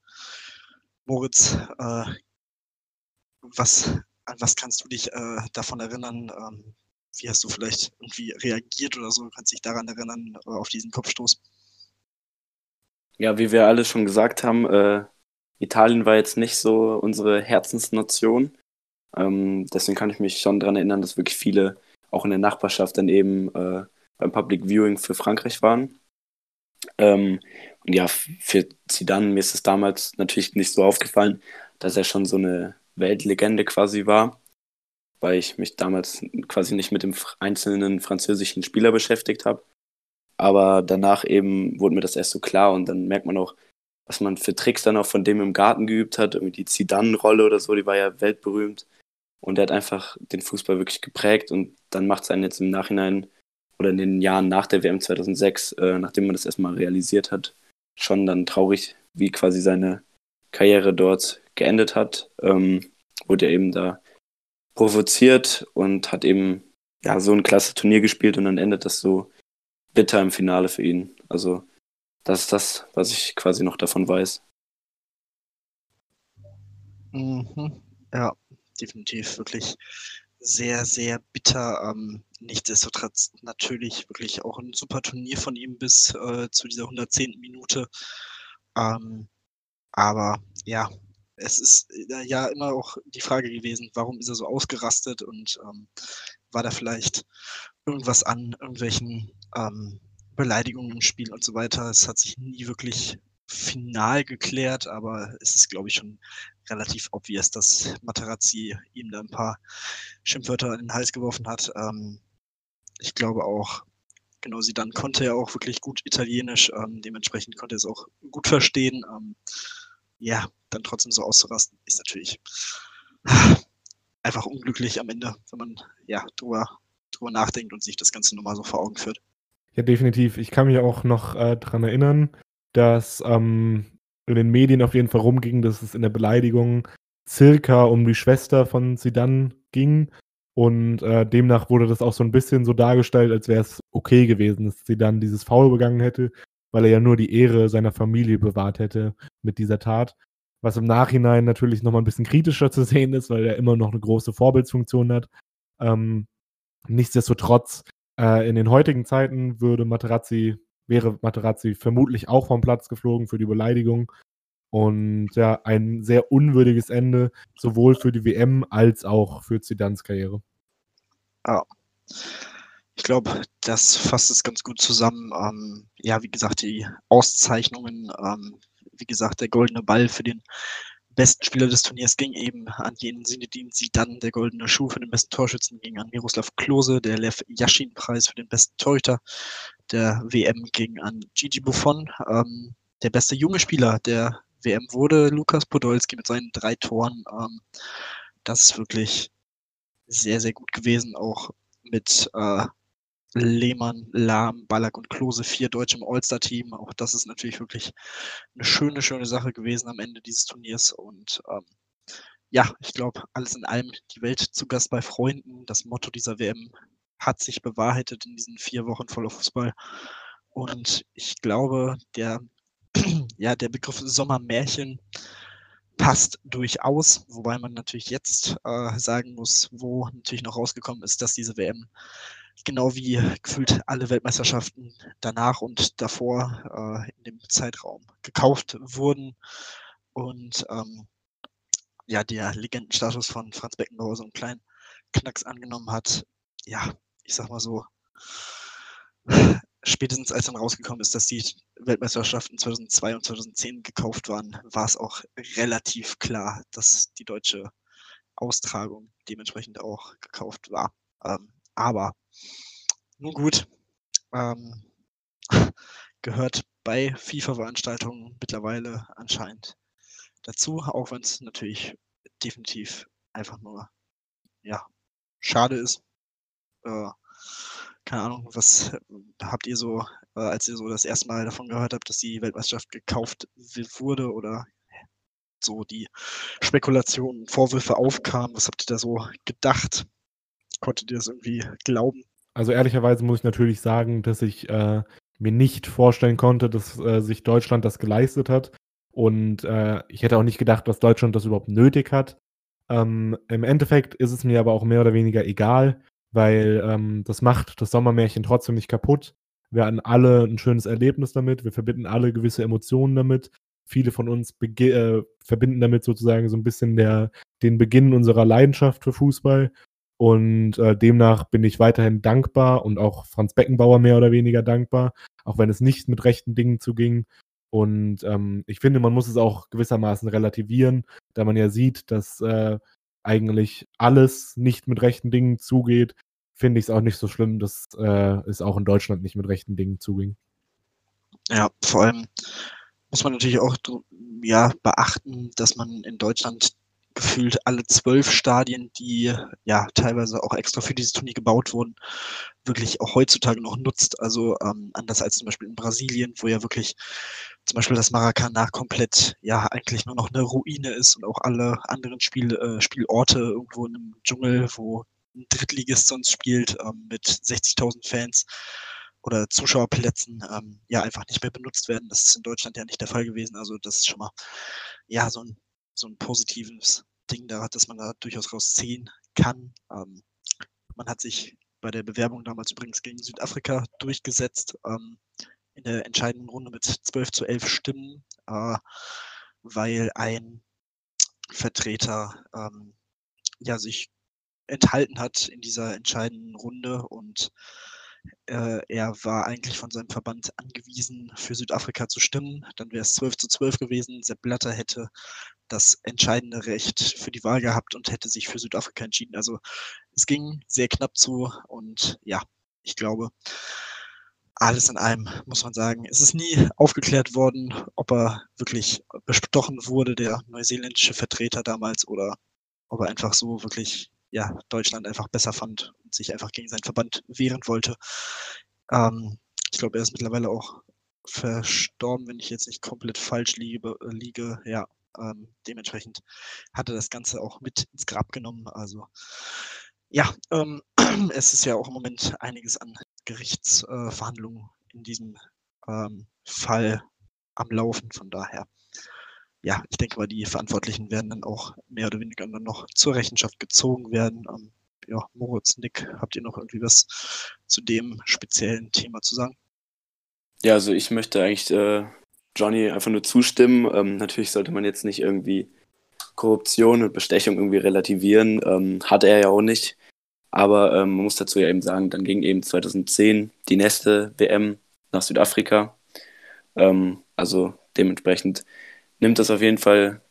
Moritz, äh, was an was kannst du dich äh, davon erinnern? Ähm, wie hast du vielleicht irgendwie reagiert oder so? Du kannst dich daran erinnern, äh, auf diesen Kopfstoß? Ja, wie wir alle schon gesagt haben, äh, Italien war jetzt nicht so unsere Herzensnation. Ähm, deswegen kann ich mich schon daran erinnern, dass wirklich viele auch in der Nachbarschaft dann eben äh, beim Public Viewing für Frankreich waren. Ähm, und ja, für Zidane, mir ist es damals natürlich nicht so aufgefallen, dass er schon so eine Weltlegende quasi war, weil ich mich damals quasi nicht mit dem einzelnen französischen Spieler beschäftigt habe. Aber danach eben wurde mir das erst so klar und dann merkt man auch, was man für Tricks dann auch von dem im Garten geübt hat. Irgendwie die Zidane-Rolle oder so, die war ja weltberühmt. Und er hat einfach den Fußball wirklich geprägt und dann macht es einen jetzt im Nachhinein oder in den Jahren nach der WM 2006, äh, nachdem man das erstmal realisiert hat, schon dann traurig, wie quasi seine Karriere dort geendet hat, ähm, wurde er eben da provoziert und hat eben ja so ein klasse Turnier gespielt und dann endet das so bitter im Finale für ihn. Also das ist das, was ich quasi noch davon weiß. Mhm. Ja, definitiv wirklich sehr, sehr bitter. Ähm, nichtsdestotrotz natürlich wirklich auch ein super Turnier von ihm bis äh, zu dieser 110. Minute. Ähm, aber ja, es ist äh, ja immer auch die Frage gewesen, warum ist er so ausgerastet und ähm, war da vielleicht irgendwas an irgendwelchen ähm, Beleidigungen im Spiel und so weiter. Es hat sich nie wirklich final geklärt, aber es ist, glaube ich, schon relativ obvious, dass Materazzi ihm da ein paar Schimpfwörter in den Hals geworfen hat. Ähm, ich glaube auch, genau, sie dann konnte er auch wirklich gut Italienisch, ähm, dementsprechend konnte er es auch gut verstehen. Ähm, ja, dann trotzdem so auszurasten, ist natürlich einfach unglücklich am Ende, wenn man ja drüber, drüber nachdenkt und sich das Ganze nochmal so vor Augen führt. Ja, definitiv. Ich kann mich auch noch äh, daran erinnern, dass ähm, in den Medien auf jeden Fall rumging, dass es in der Beleidigung circa um die Schwester von Sidan ging. Und äh, demnach wurde das auch so ein bisschen so dargestellt, als wäre es okay gewesen, dass Sidan dieses Foul begangen hätte, weil er ja nur die Ehre seiner Familie bewahrt hätte mit dieser Tat. Was im Nachhinein natürlich nochmal ein bisschen kritischer zu sehen ist, weil er immer noch eine große Vorbildsfunktion hat. Ähm, nichtsdestotrotz, äh, in den heutigen Zeiten würde Materazzi wäre Materazzi vermutlich auch vom Platz geflogen für die Beleidigung. Und ja, ein sehr unwürdiges Ende, sowohl für die WM als auch für Zidans Karriere. Ja. Ich glaube, das fasst es ganz gut zusammen. Ähm, ja, wie gesagt, die Auszeichnungen, ähm, wie gesagt, der goldene Ball für den besten Spieler des Turniers ging eben an jenen Sinedin dann Der goldene Schuh für den besten Torschützen ging an Miroslav Klose. Der Lev Yashin-Preis für den besten Torhüter der WM ging an Gigi Buffon. Ähm, der beste junge Spieler der WM wurde Lukas Podolski mit seinen drei Toren. Ähm, das ist wirklich sehr, sehr gut gewesen, auch mit äh, Lehmann, Lahm, Ballack und Klose, vier Deutsche im All-Star-Team. Auch das ist natürlich wirklich eine schöne, schöne Sache gewesen am Ende dieses Turniers. Und ähm, ja, ich glaube, alles in allem die Welt zu Gast bei Freunden. Das Motto dieser WM hat sich bewahrheitet in diesen vier Wochen voller Fußball. Und ich glaube, der, ja, der Begriff Sommermärchen passt durchaus, wobei man natürlich jetzt äh, sagen muss, wo natürlich noch rausgekommen ist, dass diese WM genau wie gefühlt alle Weltmeisterschaften danach und davor äh, in dem Zeitraum gekauft wurden und ähm, ja, der Legendenstatus von Franz Beckenbauer so einen kleinen Knacks angenommen hat. Ja, ich sag mal so, spätestens als dann rausgekommen ist, dass die Weltmeisterschaften 2002 und 2010 gekauft waren, war es auch relativ klar, dass die deutsche Austragung dementsprechend auch gekauft war. Ähm, aber nun gut, ähm, gehört bei FIFA-Veranstaltungen mittlerweile anscheinend dazu, auch wenn es natürlich definitiv einfach nur ja schade ist. Äh, keine Ahnung, was habt ihr so, äh, als ihr so das erste Mal davon gehört habt, dass die Weltmeisterschaft gekauft wurde oder so die Spekulationen, Vorwürfe aufkamen, was habt ihr da so gedacht? Konntet ihr das irgendwie glauben? Also ehrlicherweise muss ich natürlich sagen, dass ich äh, mir nicht vorstellen konnte, dass äh, sich Deutschland das geleistet hat. Und äh, ich hätte auch nicht gedacht, dass Deutschland das überhaupt nötig hat. Ähm, Im Endeffekt ist es mir aber auch mehr oder weniger egal, weil ähm, das macht das Sommermärchen trotzdem nicht kaputt. Wir hatten alle ein schönes Erlebnis damit, wir verbinden alle gewisse Emotionen damit. Viele von uns äh, verbinden damit sozusagen so ein bisschen der, den Beginn unserer Leidenschaft für Fußball. Und äh, demnach bin ich weiterhin dankbar und auch Franz Beckenbauer mehr oder weniger dankbar, auch wenn es nicht mit rechten Dingen zuging. Und ähm, ich finde, man muss es auch gewissermaßen relativieren, da man ja sieht, dass äh, eigentlich alles nicht mit rechten Dingen zugeht, finde ich es auch nicht so schlimm, dass äh, es auch in Deutschland nicht mit rechten Dingen zuging. Ja, vor allem muss man natürlich auch ja, beachten, dass man in Deutschland gefühlt alle zwölf Stadien, die ja teilweise auch extra für dieses Turnier gebaut wurden, wirklich auch heutzutage noch nutzt. Also ähm, anders als zum Beispiel in Brasilien, wo ja wirklich zum Beispiel das Maracanã komplett ja eigentlich nur noch eine Ruine ist und auch alle anderen Spiel, äh, Spielorte irgendwo in einem Dschungel, wo ein Drittligist sonst spielt ähm, mit 60.000 Fans oder Zuschauerplätzen ähm, ja einfach nicht mehr benutzt werden. Das ist in Deutschland ja nicht der Fall gewesen. Also das ist schon mal ja so ein so ein positives Ding da, dass man da durchaus rausziehen kann. Ähm, man hat sich bei der Bewerbung damals übrigens gegen Südafrika durchgesetzt, ähm, in der entscheidenden Runde mit 12 zu 11 Stimmen, äh, weil ein Vertreter ähm, ja sich enthalten hat in dieser entscheidenden Runde und Äh, er war eigentlich von seinem Verband angewiesen, für Südafrika zu stimmen. Dann wäre es 12 zu 12 gewesen. Sepp Blatter hätte das entscheidende Recht für die Wahl gehabt und hätte sich für Südafrika entschieden. Also es ging sehr knapp zu und ja, ich glaube, alles in allem muss man sagen, es ist nie aufgeklärt worden, ob er wirklich bestochen wurde, der neuseeländische Vertreter damals, oder ob er einfach so wirklich ja, Deutschland einfach besser fand sich einfach gegen seinen Verband wehren wollte. Ähm, ich glaube, er ist mittlerweile auch verstorben, wenn ich jetzt nicht komplett falsch liege. liege. Ja, ähm, dementsprechend hat er das Ganze auch mit ins Grab genommen. Also ja, ähm, es ist ja auch im Moment einiges an Gerichtsverhandlungen äh, in diesem ähm, Fall am Laufen. Von daher ja, ich denke mal, die Verantwortlichen werden dann auch mehr oder weniger dann noch zur Rechenschaft gezogen werden. Ähm, ja, Moritz, Nick, habt ihr noch irgendwie was zu dem speziellen Thema zu sagen? Ja, also ich möchte eigentlich äh, Johnny einfach nur zustimmen. Ähm, natürlich sollte man jetzt nicht irgendwie Korruption und Bestechung irgendwie relativieren. Ähm, hat er ja auch nicht. Aber ähm, man muss dazu ja eben sagen, dann ging eben 2010 die nächste WM nach Südafrika. Ähm, also dementsprechend nimmt das auf jeden Fall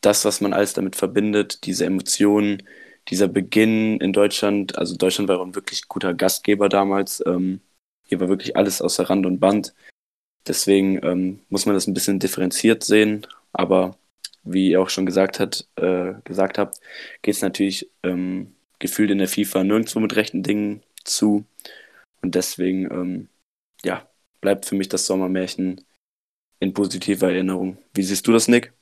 das, was man alles damit verbindet, diese Emotionen, dieser Beginn in Deutschland. Also Deutschland war ein wirklich guter Gastgeber damals. Ähm, hier war wirklich alles außer Rand und Band. Deswegen ähm, muss man das ein bisschen differenziert sehen. Aber wie ihr auch schon gesagt, hat, äh, gesagt habt, geht es natürlich ähm, gefühlt in der FIFA nirgendwo mit rechten Dingen zu. Und deswegen, ähm, ja, bleibt für mich das Sommermärchen in positiver Erinnerung. Wie siehst du das, Nick?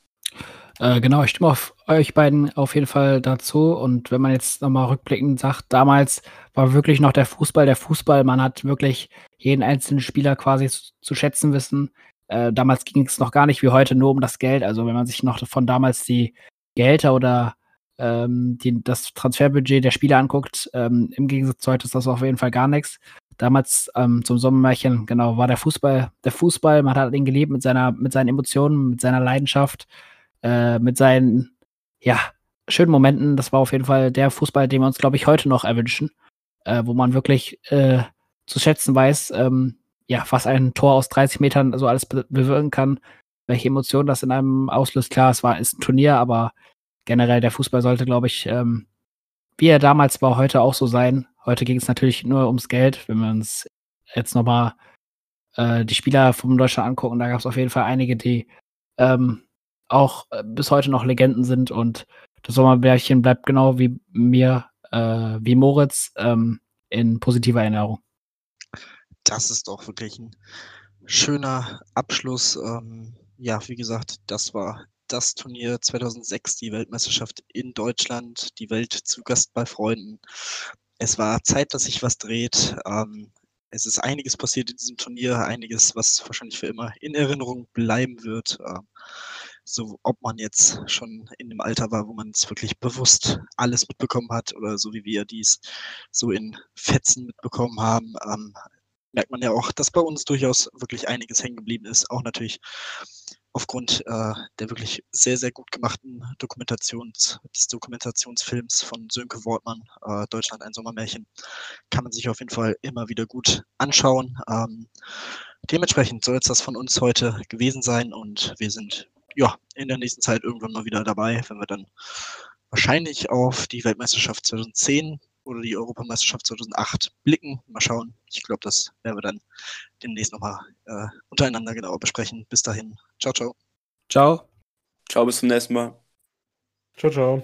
Äh, genau, ich stimme auf euch beiden auf jeden Fall dazu. Und wenn man jetzt nochmal rückblickend sagt, damals war wirklich noch der Fußball der Fußball. Man hat wirklich jeden einzelnen Spieler quasi zu, zu schätzen wissen. Äh, damals ging es noch gar nicht wie heute nur um das Geld. Also wenn man sich noch von damals die Gehälter oder ähm, die, das Transferbudget der Spieler anguckt, ähm, im Gegensatz zu heute ist das auf jeden Fall gar nichts damals ähm, zum Sommermärchen, genau, war der Fußball, der Fußball, man hat ihn gelebt mit seiner, mit seinen Emotionen, mit seiner Leidenschaft, äh, mit seinen, ja, schönen Momenten. Das war auf jeden Fall der Fußball, den wir uns, glaube ich, heute noch erwünschen, äh, wo man wirklich äh, zu schätzen weiß, ähm, ja, was ein Tor aus 30 Metern so alles be bewirken kann, welche Emotionen das in einem auslöst. Klar, es war, ist ein Turnier, aber generell der Fußball sollte, glaube ich, ähm, wie er damals war, heute auch so sein. Heute ging es natürlich nur ums Geld. Wenn wir uns jetzt nochmal äh, die Spieler vom Deutschland angucken, da gab es auf jeden Fall einige, die ähm, auch äh, bis heute noch Legenden sind und das Sommerbärchen bleibt genau wie mir, äh, wie Moritz, ähm, in positiver Erinnerung. Das ist doch wirklich ein schöner Abschluss. Ähm, ja, wie gesagt, das war das Turnier 2006, die Weltmeisterschaft in Deutschland, die Welt zu Gast bei Freunden. Es war Zeit, dass sich was dreht. Ähm, es ist einiges passiert in diesem Turnier, einiges, was wahrscheinlich für immer in Erinnerung bleiben wird. Ähm, so, ob man jetzt schon in dem Alter war, wo man es wirklich bewusst alles mitbekommen hat oder so wie wir dies so in Fetzen mitbekommen haben, ähm, merkt man ja auch, dass bei uns durchaus wirklich einiges hängen geblieben ist. Auch natürlich aufgrund äh, der wirklich sehr, sehr gut gemachten Dokumentations, des Dokumentationsfilms von Sönke Wortmann, äh, Deutschland ein Sommermärchen, kann man sich auf jeden Fall immer wieder gut anschauen. Ähm, dementsprechend soll es das von uns heute gewesen sein und wir sind ja in der nächsten Zeit irgendwann mal wieder dabei, wenn wir dann wahrscheinlich auf die Weltmeisterschaft 2010 oder die Europameisterschaft 2008 blicken. Mal schauen. Ich glaube, das werden wir dann demnächst nochmal äh, untereinander genauer besprechen. Bis dahin. Ciao, ciao. Ciao. Ciao, bis zum nächsten Mal. Ciao, ciao.